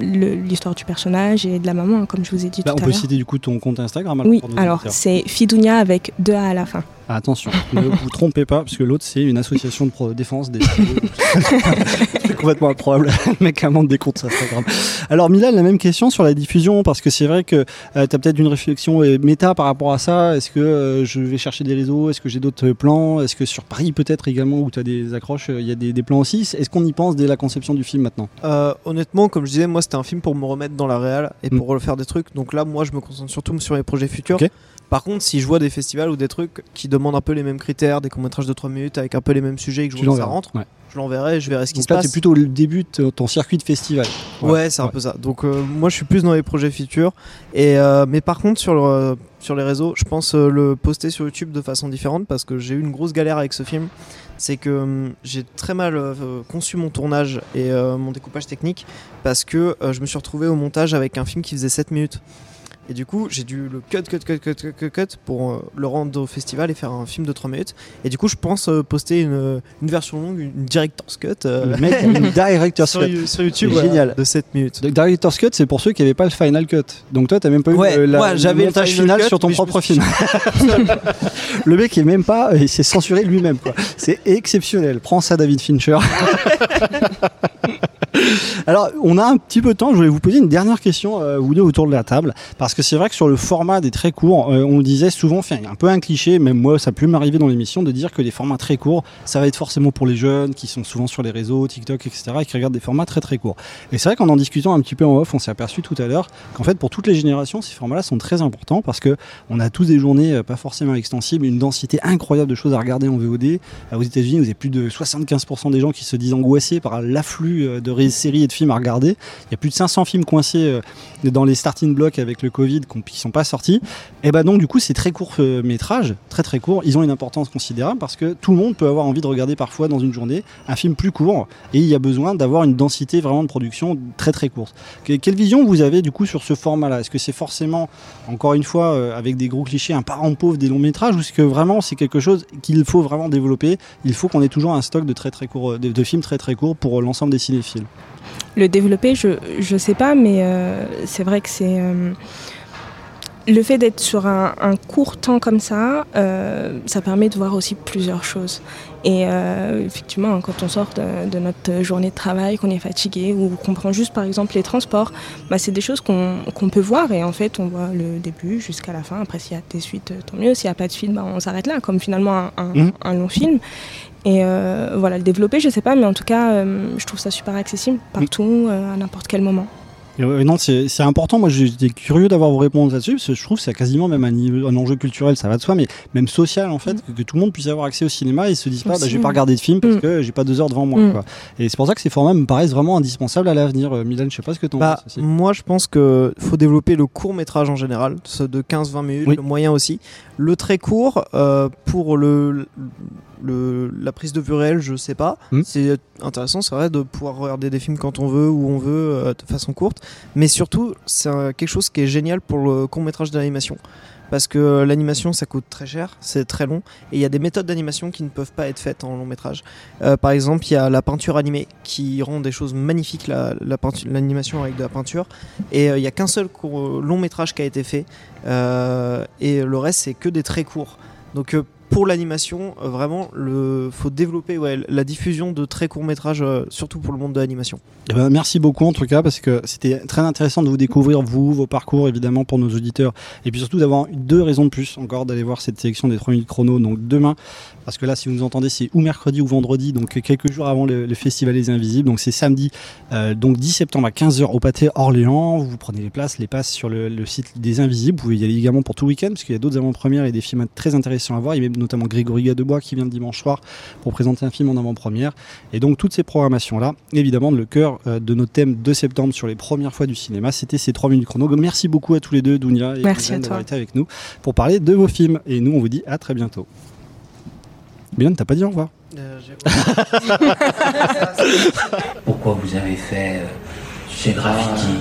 l'histoire du personnage et de la maman, hein, comme je vous ai dit Bah, on tout à peut l'heure. citer du coup ton compte Instagram. alors, Oui, alors c'est Fidounia avec deux A à la fin. Attention, ne vous trompez pas, parce que l'autre c'est une association de défense des complètement improbable. Le mec invente des comptes Instagram. Alors Milan, la même question sur la diffusion, parce que c'est vrai que tu as peut-être une réflexion euh, méta par rapport à ça. Est-ce que euh, je vais chercher des réseaux? Est-ce que j'ai d'autres euh, plans? Est-ce que sur Paris peut-être également, où tu as des accroches, euh, il y a des, des plans aussi? Est-ce qu'on y pense dès la conception du film maintenant? Euh, honnêtement, comme je disais, moi c'était un film pour me remettre dans la réal et Mm. pour refaire des trucs. Donc là, moi je me concentre surtout sur les projets futurs. Par contre, si je vois des festivals ou des trucs qui demandent un peu les mêmes critères, des courts-métrages de 3 minutes avec un peu les mêmes sujets et que je vois que ça rentre, ouais. Je l'enverrai, je verrai ce qui se là, passe. c'est plutôt le début de ton circuit de festival. Ouais, c'est un peu ça. Donc euh, moi je suis plus dans les projets futurs. Et euh, mais par contre sur le, sur les réseaux, je pense euh, le poster sur YouTube de façon différente parce que j'ai eu une grosse galère avec ce film. C'est que j'ai très mal conçu mon tournage et mon découpage technique parce que je me suis retrouvé au montage avec un film qui faisait 7 minutes. Et du coup, j'ai dû le cut, cut, cut, cut, cut, cut, cut pour euh, le rendre au festival et faire un film de 3 minutes. Et du coup, je pense euh, poster une, une version longue, une director's cut. euh, mec a une director's sur, cut. You- sur YouTube. Génial. De 7 minutes. Director's Cut, c'est pour ceux qui n'avaient pas le Final Cut. Donc toi, t'as même pas Ouais, eu le, la- moi, le montage Final Cut, sur ton propre film. le mec est même pas, il s'est censuré lui-même. quoi. C'est exceptionnel. Prends ça, David Fincher. Alors, on a un petit peu de temps. Je voulais vous poser une dernière question, euh, vous deux, autour de la table. Parce que c'est vrai que sur le format des très courts, euh, on disait souvent, enfin, un peu un cliché, même moi, ça peut m'arriver dans l'émission, de dire que les formats très courts, ça va être forcément pour les jeunes qui sont souvent sur les réseaux, TikTok, etc., et qui regardent des formats très très courts. Et c'est vrai qu'en en discutant un petit peu en off, on s'est aperçu tout à l'heure qu'en fait, pour toutes les générations, ces formats-là sont très importants parce que on a tous des journées euh, pas forcément extensibles, une densité incroyable de choses à regarder en VOD. Aux États-Unis, vous avez plus de 75% des gens qui se disent angoissés par l'afflux de séries et de films à regarder. Il y a plus de 500 films coincés euh, dans les starting blocks avec le Covid qui sont pas sortis. Et bah donc du coup, ces très courts euh, métrages, très très courts, ils ont une importance considérable parce que tout le monde peut avoir envie de regarder parfois dans une journée un film plus court et il y a besoin d'avoir une densité vraiment de production très très courte. Que- quelle vision vous avez du coup sur ce format-là? Est-ce que c'est forcément, encore une fois, euh, avec des gros clichés, un parent pauvre des longs métrages ou est-ce que vraiment c'est quelque chose qu'il faut vraiment développer? Il faut qu'on ait toujours un stock de très très courts, de, de films très très courts pour l'ensemble des cinéphiles. Le développer, je je sais pas, mais euh, c'est vrai que c'est. euh, le fait d'être sur un, un court temps comme ça, euh, ça permet de voir aussi plusieurs choses. Et effectivement, quand on sort de, de notre journée de travail, qu'on est fatigué ou qu'on prend juste par exemple les transports, bah, c'est des choses qu'on peut voir et en fait on voit le début jusqu'à la fin. Après s'il y a des suites, tant mieux. S'il n'y a pas de suite, bah, on s'arrête là, comme finalement un, un- un long film. Et euh, voilà, le développer, je sais pas, mais en tout cas, euh, je trouve ça super accessible partout, euh, à n'importe quel moment. Et ouais, non, c'est important. Moi, j'étais curieux d'avoir vos réponses là-dessus, parce que je trouve que c'est quasiment même un, enjeu culturel, ça va de soi, mais même social, en fait, que, que tout le monde puisse avoir accès au cinéma et se dise pas, bah, vais pas regarder de film parce Mm. que j'ai pas deux heures devant moi. Mm. quoi. Et c'est pour ça que ces formats me paraissent vraiment indispensables à l'avenir. Euh, Milan, je sais pas ce que tu en Bah, penses aussi. moi, je pense que faut développer le court métrage en général, ce de 15-20 minutes, Oui. le moyen aussi. Le très court, euh, pour le, le, la prise de vue réelle, je sais pas. Hmm. C'est intéressant, c'est vrai, de pouvoir regarder des films quand on veut, où on veut, euh, de façon courte. Mais surtout, c'est quelque chose qui est génial pour le court métrage d'animation. Parce que euh, l'animation, ça coûte très cher, c'est très long, et il y a des méthodes d'animation qui ne peuvent pas être faites en long métrage. Euh, par exemple, il y a la peinture animée qui rend des choses magnifiques, la- la l'animation avec de la peinture. Et euh, il n'y a qu'un seul court- long métrage qui a été fait, euh, et le reste, c'est que des très courts. Donc euh, pour l'animation, euh, vraiment, il faut développer la diffusion de très courts métrages, euh, surtout pour le monde de l'animation. Eh ben, merci beaucoup en tout cas parce que c'était très intéressant de vous découvrir vous, vos parcours évidemment pour nos auditeurs et puis surtout d'avoir deux raisons de plus encore d'aller voir cette sélection des 3 minutes chrono donc demain parce que là si vous nous entendez c'est ou mercredi ou vendredi donc quelques jours avant le, le festival des invisibles. Donc c'est samedi euh, donc 10 septembre à 15h au pâté Orléans. Vous prenez les places les passes sur le, le site des invisibles. Vous pouvez y aller également pour tout le week-end parce qu'il y a d'autres avant-premières et des films très intéressants à voir. Il y a même notamment Grégory Gadebois qui vient le dimanche soir pour présenter un film en avant-première. Et donc toutes ces programmations là évidemment le cœur euh, de nos thèmes de septembre sur les premières fois du cinéma c'était ces 3 minutes chrono. Merci beaucoup à tous les deux Dounia et Merci à d'avoir toi. été avec nous pour parler de vos films. Et nous on vous dit à très bientôt T'as pas dit au revoir. Pourquoi vous avez fait euh, ces graffitis?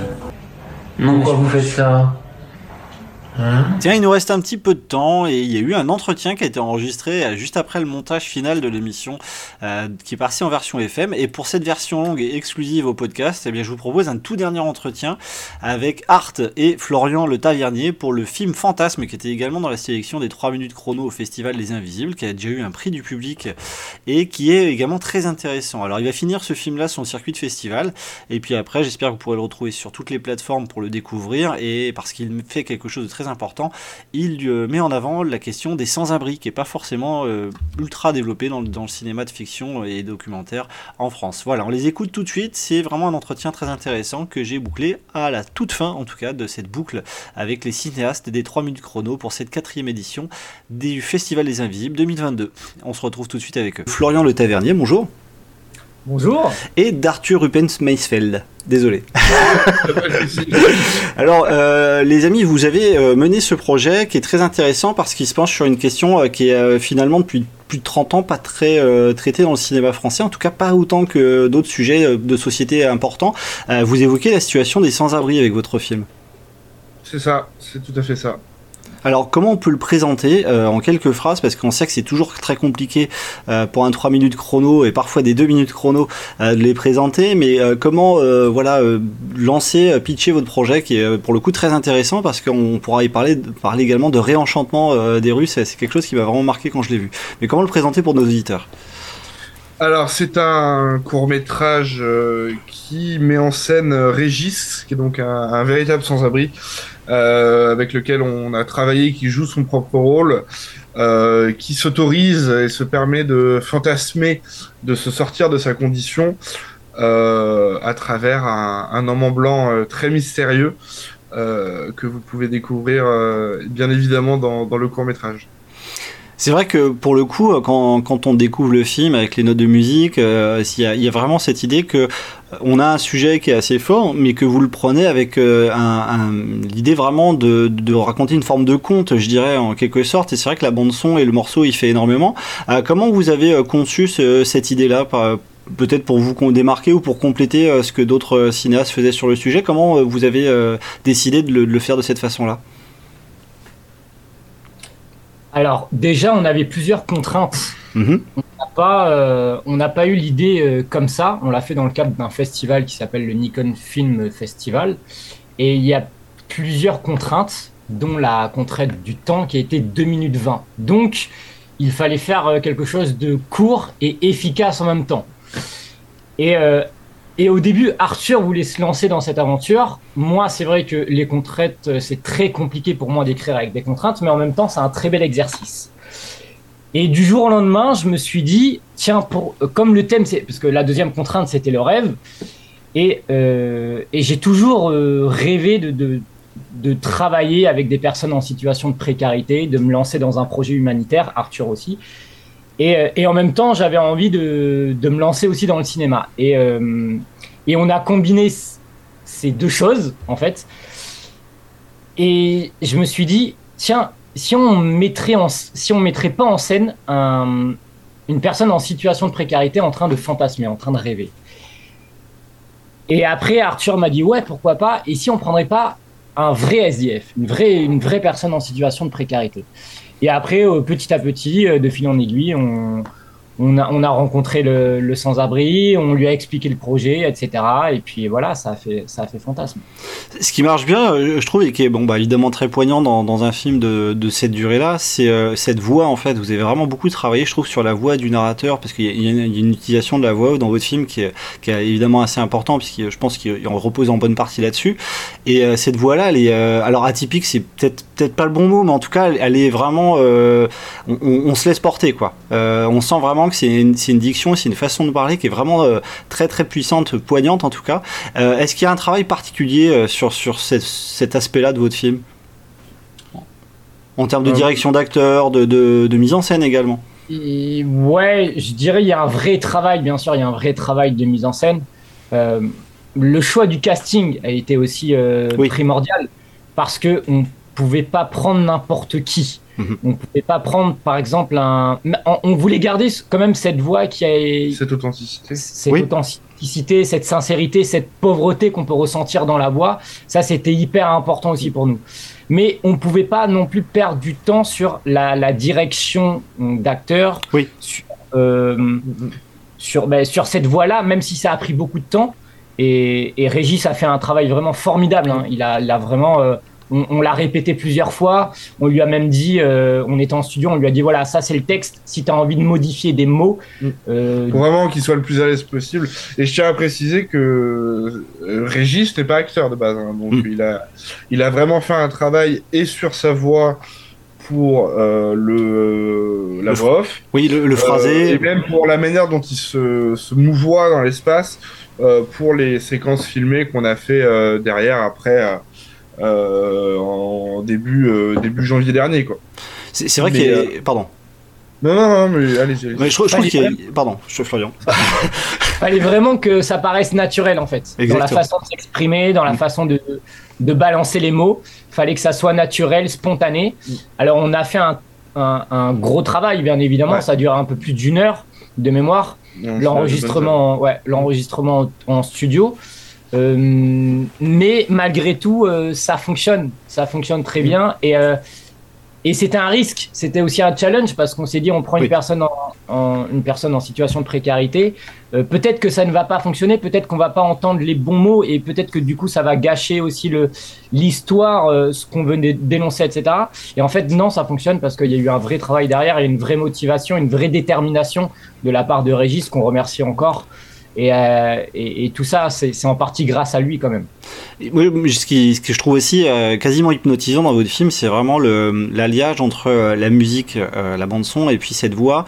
Pourquoi vous faites ça? Hein Tiens, il nous reste un petit peu de temps et il y a eu un entretien qui a été enregistré euh, juste après le montage final de l'émission euh, qui est passé en version FM. Et pour cette version longue et exclusive au podcast, eh bien, je vous propose un tout dernier entretien avec Art et Florian Le Tavernier pour le film Fantasme qui était également dans la sélection des 3 minutes chrono au Festival des Invisibles, qui a déjà eu un prix du public et qui est également très intéressant. Alors, il va finir ce film-là son circuit de festival et puis après, j'espère que vous pourrez le retrouver sur toutes les plateformes pour le découvrir et parce qu'il fait quelque chose de très important, il euh, met en avant la question des sans-abri qui n'est pas forcément euh, ultra développée dans, le- cinéma de fiction et documentaire en France. Voilà, on les écoute tout de suite. C'est vraiment un entretien très intéressant que j'ai bouclé à la toute fin, en tout cas, de cette boucle avec les cinéastes des 3 minutes chrono pour cette quatrième édition du Festival des Invisibles 2022. On se retrouve tout de suite avec eux. Florian Le Tavernier, bonjour. Bonjour. Et d'Arthur Rupens Meisfeld. Désolé. Alors, euh, les amis, vous avez euh, mené ce projet qui est très intéressant parce qu'il se penche sur une question euh, qui est finalement depuis plus de 30 ans pas très euh, traitée dans le cinéma français, en tout cas pas autant que d'autres sujets de société importants. Euh, vous évoquez la situation des sans-abri avec votre film. C'est ça, c'est tout à fait ça. Alors, comment on peut le présenter euh, en quelques phrases? Parce qu'on sait que c'est toujours très compliqué euh, pour un 3 minutes chrono et parfois des 2 minutes chrono euh, de les présenter. Mais euh, comment euh, voilà, lancer, pitcher votre projet qui est pour le coup très intéressant parce qu'on pourra y parler, parler également de réenchantement des Russes. C'est quelque chose qui m'a vraiment marqué quand je l'ai vu. Mais comment le présenter pour nos auditeurs? Alors, c'est un court métrage qui met en scène euh, Régis, qui est donc un, véritable sans-abri, euh, avec lequel on a travaillé, qui joue son propre rôle, euh, qui s'autorise et se permet de fantasmer, de se sortir de sa condition euh, à travers un, homme en blanc euh, très mystérieux euh, que vous pouvez découvrir euh, bien évidemment dans, dans le court métrage. C'est vrai que pour le coup, quand, on découvre le film avec les notes de musique, euh, il y, a- vraiment cette idée que euh, on a un sujet qui est assez fort, mais que vous le prenez avec euh, l'idée vraiment de, raconter une forme de conte, je dirais en quelque sorte. Et c'est vrai que la bande son et le morceau, il fait énormément. Comment vous avez conçu ce- cette idée-là? Peut-être pour vous démarquer ou pour compléter ce que d'autres cinéastes faisaient sur le sujet. Comment vous avez décidé de le faire de cette façon-là? Alors, déjà, on avait plusieurs contraintes. Mhm. On n'a pas, euh, on n'a pas eu l'idée euh, comme ça. On l'a fait dans le cadre d'un festival qui s'appelle le Nikon Film Festival. Et il y a plusieurs contraintes. dont la contrainte du temps qui a été 2 minutes 20. Donc, il fallait faire euh, quelque chose de court et efficace en même temps. Et, euh, et au début, Arthur voulait se lancer dans cette aventure. Moi, c'est vrai que les contraintes, euh, c'est très compliqué pour moi d'écrire avec des contraintes, mais en même temps, c'est un très bel exercice. Et du jour au lendemain, je me suis dit, tiens, pour, euh, comme le thème, c'est parce que la deuxième contrainte, c'était le rêve, et, euh, et j'ai toujours rêvé de, de, de travailler avec des personnes en situation de précarité, de me lancer dans un projet humanitaire, Arthur aussi. Et, euh, et en même temps, j'avais envie de, de me lancer aussi dans le cinéma. Et, euh, et on a combiné ces deux choses, en fait. Et je me suis dit, tiens, si on mettrait, si on mettrait pas en scène un- une personne en situation de précarité en train de fantasmer, en train de rêver. Et après, Arthur m'a dit, ouais, pourquoi pas, et si on prendrait pas un vrai SDF, une vraie, une vraie personne en situation de précarité. Et après, euh, petit à petit, euh, de fil en aiguille, on, on, a, on a rencontré le, sans-abri, on lui a expliqué le projet, etc. Et puis voilà, ça a fait, ça a fait fantasme. Ce qui marche bien, euh, je trouve, et qui est bon, bah, évidemment très poignant dans, un film de, de cette durée-là, c'est euh, cette voix en fait. Vous avez vraiment beaucoup travaillé, je trouve, sur la voix du narrateur, parce qu'il y, a- une utilisation de la voix dans votre film qui est, qui est évidemment assez important, puisque je pense qu'il repose en bonne partie là-dessus. Et euh, cette voix-là, elle est, alors atypique, c'est peut-être peut-être pas le bon mot, mais en tout cas, elle, est vraiment, on, on- se laisse porter, quoi. On sent vraiment que c'est une, diction, c'est une façon de parler qui est vraiment euh, très très puissante, poignante en tout cas. Euh, Est-ce qu'il y a un travail particulier euh, sur, sur cet, cet aspect-là de votre film? En termes de direction d'acteur, de, de, de mise en scène également Et ouais, je dirais il y a un vrai travail, bien sûr, il y a un vrai travail de mise en scène. Euh, le choix du casting a été aussi euh, primordial parce que on pouvait pas prendre n'importe qui. On pouvait pas prendre, par exemple, un. On on voulait garder quand même cette voix qui a. Cette authenticité. Cette authenticité, cette sincérité, cette pauvreté qu'on peut ressentir dans la voix. Ça, c'était hyper important aussi pour nous. Mais on pouvait pas non plus perdre du temps sur la, la direction d'acteur. Sur, euh, sur, ben, sur cette voie-là, même si ça a pris beaucoup de temps. Et, et Régis a fait un travail vraiment formidable. hein. Il, a, il a vraiment. euh, on on l'a répété plusieurs fois. On lui a même dit, euh, on était en studio, on lui a dit voilà, ça c'est le texte. Si tu as envie de modifier des mots, euh, Pour vraiment qu'il soit le plus à l'aise possible. Et je tiens à préciser que euh, Régis n'est pas acteur de base, hein, donc il a, il a vraiment fait un travail et sur sa voix pour euh, le la Le voix off. oui, le- le phrasé. Euh, et même pour la manière dont il se, se mouvoie dans l'espace euh, pour les séquences filmées qu'on a fait euh, derrière après euh, euh, en début euh, début janvier dernier quoi. C'est c'est vrai Mais, qu'il y a. euh, Pardon. Non non non mais allez-y. allez-y. Mais je, trouve- je trouve Allez, qu'il y a. allez. Pardon, je suis Florian. fallait vraiment que ça paraisse naturel en fait. Dans la façon de s'exprimer, dans la façon de, de balancer les mots. fallait que ça soit naturel, spontané. Alors on a fait un, un- un gros travail, bien évidemment. Ça a duré un peu plus d'une heure de mémoire. L'enregistrement, ouais, l'enregistrement en, en studio. Euh, mais malgré tout, euh, ça fonctionne. Ça fonctionne très bien. Et, euh, et c'était un risque. C'était aussi un challenge parce qu'on s'est dit, on prend une, personne en, en- une personne en situation de précarité. Euh, peut-être que ça ne va pas fonctionner. Peut-être qu'on va pas entendre les bons mots. Et peut-être que du coup, ça va gâcher aussi le l'histoire, euh, ce qu'on veut dé- dénoncer, etc. Et en fait, non, ça fonctionne parce qu'il y a eu un vrai travail derrière et une vraie motivation, une vraie détermination de la part de Régis qu'on remercie encore. Et, euh, et, tout ça, c'est en partie grâce à lui quand même. Oui, ce, que je trouve aussi euh, quasiment hypnotisant dans votre film, c'est vraiment l'alliage entre euh, la musique, la bande son et puis cette voix.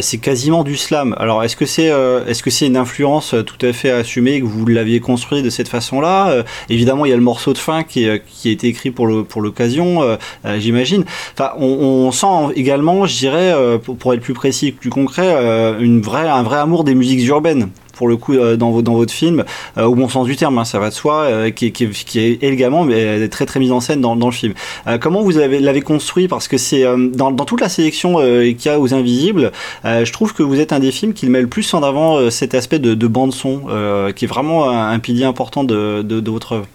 C'est quasiment du slam. Alors, est-ce que c'est est-ce que une influence tout à fait assumée que vous l'aviez construit de cette façon-là? Évidemment, il y a le morceau de fin qui, a été écrit pour l'occasion, j'imagine. Enfin, on, sent également, je dirais, pour, pour être plus précis, plus concret, une vraie un vrai amour des musiques urbaines pour le coup euh, dans, vo- dans votre film, euh, au bon sens du terme, hein, ça va de soi, euh, qui, est- élégamment mais très très mise en scène dans, le film. Comment vous avez l'avez construit? Parce que c'est dans, toute la sélection qu'il y a aux Invisibles, je trouve que vous êtes un des films qui met le plus en avant cet aspect de, de bande son, qui est vraiment un, pilier important de, votre œuvre.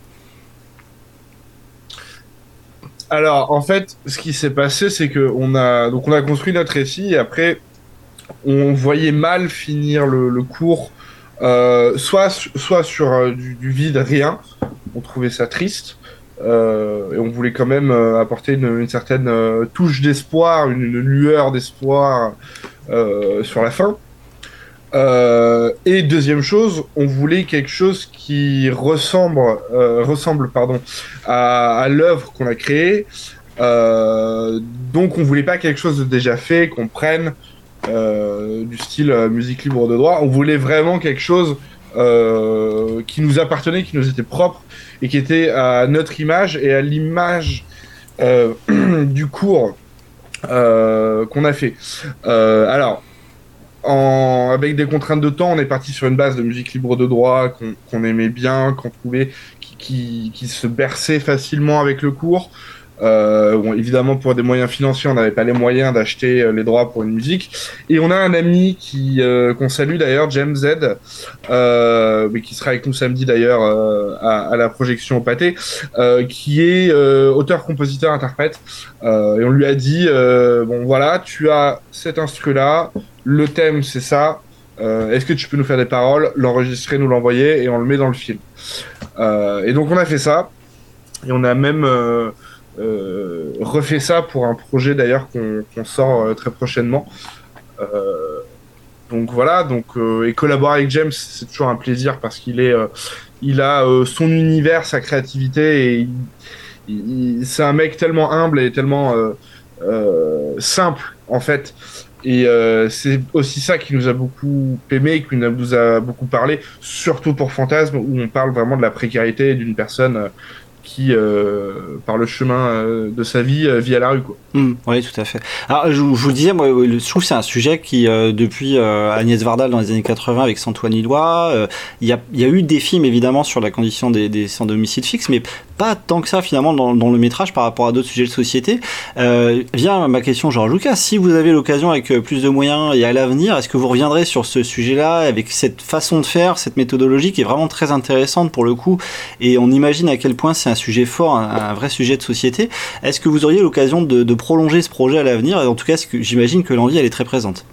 Alors, en fait, ce qui s'est passé, c'est que on a donc on a construit notre récit et après on voyait mal finir le, le cours, soit soit sur euh, du, vide, rien. On trouvait ça triste. Euh, et on voulait quand même euh, apporter une, certaine euh, touche d'espoir, une, lueur d'espoir euh, sur la fin. Euh, et deuxième chose, on voulait quelque chose qui ressemble, euh, ressemble pardon, à, l'œuvre qu'on a créée. Euh, donc on voulait pas quelque chose de déjà fait, qu'on prenne euh, du style euh, musique libre de droit. On voulait vraiment quelque chose euh, qui nous appartenait, qui nous était propre et qui était à notre image et à l'image euh, du cours euh, qu'on a fait. Euh, alors, avec des contraintes de temps, on est parti sur une base de musique libre de droit qu'on aimait bien, qu'on trouvait qui, qui se berçait facilement avec le cours. Euh, évidemment, pour des moyens financiers, on n'avait pas les moyens d'acheter euh, les droits pour une musique. Et on a un ami qui euh, qu'on salue d'ailleurs, James Z, euh, mais qui sera avec nous samedi d'ailleurs à, la projection au pâté, qui est auteur, compositeur, interprète. Et on lui a dit bon voilà, tu as cet instru là, le thème c'est ça. Est-ce que tu peux nous faire des paroles, l'enregistrer, nous l'envoyer et on le met dans le film. Et donc on a fait ça et on a même refait ça pour un projet d'ailleurs qu'on sort euh, très prochainement. Euh, donc voilà, donc euh, et collaborer avec James, c'est toujours un plaisir parce qu'il est, euh, il a euh, son univers, sa créativité et c'est un mec tellement humble et tellement euh, euh, simple en fait. Et euh, c'est aussi ça qui nous a beaucoup aimé, qui nous a beaucoup parlé, surtout pour Fantasme, où on parle vraiment de la précarité d'une personne euh, qui, euh, par le chemin euh, de sa vie, euh, vit à la rue. Quoi. Hmm, oui, tout à fait. Alors, je, vous- disais, moi, je trouve que c'est un sujet qui, depuis Agnès Varda dans les années 80 avec Santoine Lillois, euh, il y, y a eu des films évidemment sur la condition des, des sans domicile fixe, mais pas tant que ça finalement dans, le métrage par rapport à d'autres sujets de société. Vient ma question, Georges Lucas, si vous avez l'occasion avec plus de moyens et à l'avenir, est-ce que vous reviendrez sur ce sujet-là avec cette façon de faire, cette méthodologie qui est vraiment très intéressante pour le coup, et on imagine à quel point c'est un sujet fort, un, un vrai sujet de société. Est-ce que vous auriez l'occasion de, de prolonger ce projet à l'avenir? En tout cas, j'imagine que l'envie elle est très présente.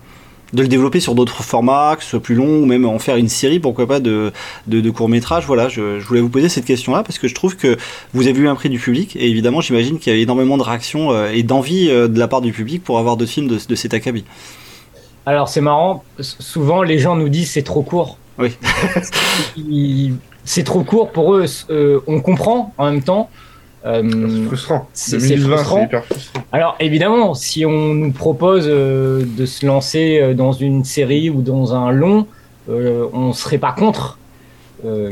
De le développer sur d'autres formats, que ce soit plus long, ou même en faire une série, pourquoi pas, de, de, de courts-métrages. Voilà, je, je voulais vous poser cette question-là parce que je trouve que vous avez eu un prix du public et évidemment, j'imagine qu'il y a énormément de réactions euh, et d'envie euh, de la part du public pour avoir d'autres films de, de cet acabit. Alors c'est marrant, souvent les gens nous disent c'est trop court. Oui. Ils- c'est trop court pour eux, euh, on comprend en même temps. Euh, C'est frustrant. c'est c'est 2020, frustrant. frustrant. Alors évidemment, si on nous propose euh, de se lancer dans une série ou dans un long, on serait pas contre,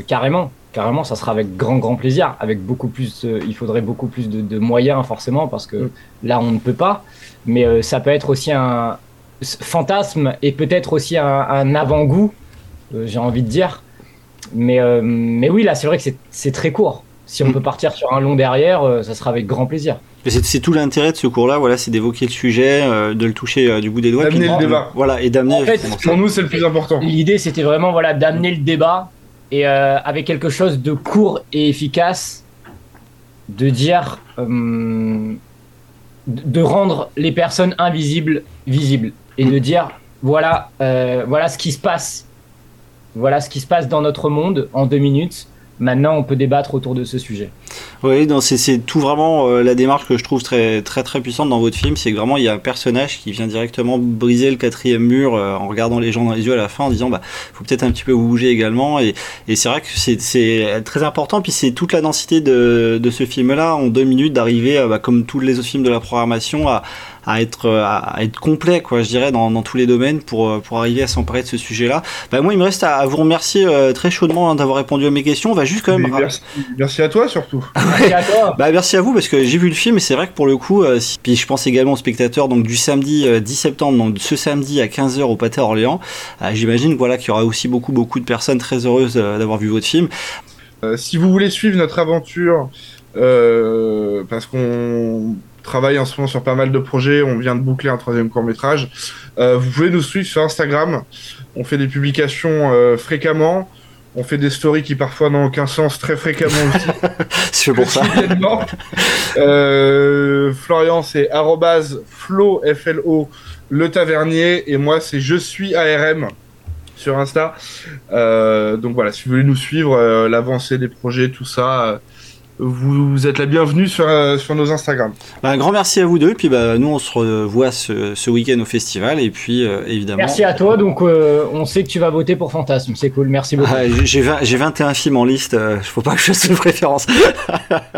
carrément. Carrément, ça sera avec grand grand plaisir, avec beaucoup plus. il faudrait beaucoup plus de, de moyens forcément parce que là on ne peut pas. Mais ça peut être aussi un fantasme et peut-être aussi un, un avant-goût, j'ai envie de dire. Mais euh, mais oui, là c'est vrai que c'est- c'est très court. Si on peut partir sur un long derrière, euh, ça sera avec grand plaisir. C'est tout l'intérêt de ce cours-là, voilà, c'est d'évoquer le sujet, euh, de le toucher euh, du bout des doigts, D'amener le débat. Voilà, et d'amener. En fait. Pour nous, c'est le plus important. L'idée, c'était vraiment voilà, d'amener le débat et euh, avec quelque chose de court et efficace, de dire, euh, de rendre les personnes invisibles visibles et de dire voilà, euh, voilà ce qui se passe, voilà ce qui se passe dans notre monde en deux minutes. Maintenant, on peut débattre autour de ce sujet. Oui, c'est- tout vraiment euh, la démarche que je trouve très très très puissante dans votre film, c'est que vraiment il y a un personnage qui vient directement briser le quatrième mur euh, en regardant les gens dans les yeux à la fin, en disant bah faut peut-être un petit peu vous bouger également, et, et c'est vrai que c'est- c'est très important, puis c'est toute la densité de, de ce film-là en deux minutes d'arriver, euh, bah, comme tous les autres films de la programmation, à, à être à, être complet quoi, je dirais dans, dans tous les domaines pour euh, pour arriver à s'emparer de ce sujet-là. Bah moi il me reste à, à vous remercier euh, très chaudement hein, d'avoir répondu à mes questions. On va juste quand même merci, merci à toi surtout. Merci à toi. bah merci à vous parce que j'ai vu le film et c'est vrai que pour le coup, euh, si- puis je pense également aux spectateurs donc du samedi euh, 10 septembre, donc ce samedi à 15h au Pâté Orléans. Euh, J'imagine voilà qu'il y aura aussi beaucoup beaucoup de personnes très heureuses euh, d'avoir vu votre film. Euh, si vous voulez suivre notre aventure, euh, parce qu'on travaille en ce moment sur pas mal de projets, on vient de boucler un troisième court métrage, euh, vous pouvez nous suivre sur Instagram. On fait des publications euh, fréquemment. On fait des stories qui parfois n'ont aucun sens très fréquemment aussi. C'est pour ça. Euh, Florian, c'est flo, F-L-O, le tavernier. Et moi, c'est je suis ARM sur Insta. Donc voilà, si vous voulez nous suivre, l'avancée des projets, tout ça, vous êtes la bienvenue sur, euh, sur nos Instagram. Bah, un grand merci à vous deux. Puis bah, nous, on se revoit ce, ce week-end au festival. Et puis, euh, évidemment. Merci à toi. Donc, euh, on sait que tu vas voter pour Fantasme. C'est cool. Merci beaucoup. Ah, j'ai- j'ai 20 j'ai 21 films en liste. euh, faut pas que je fasse une préférence.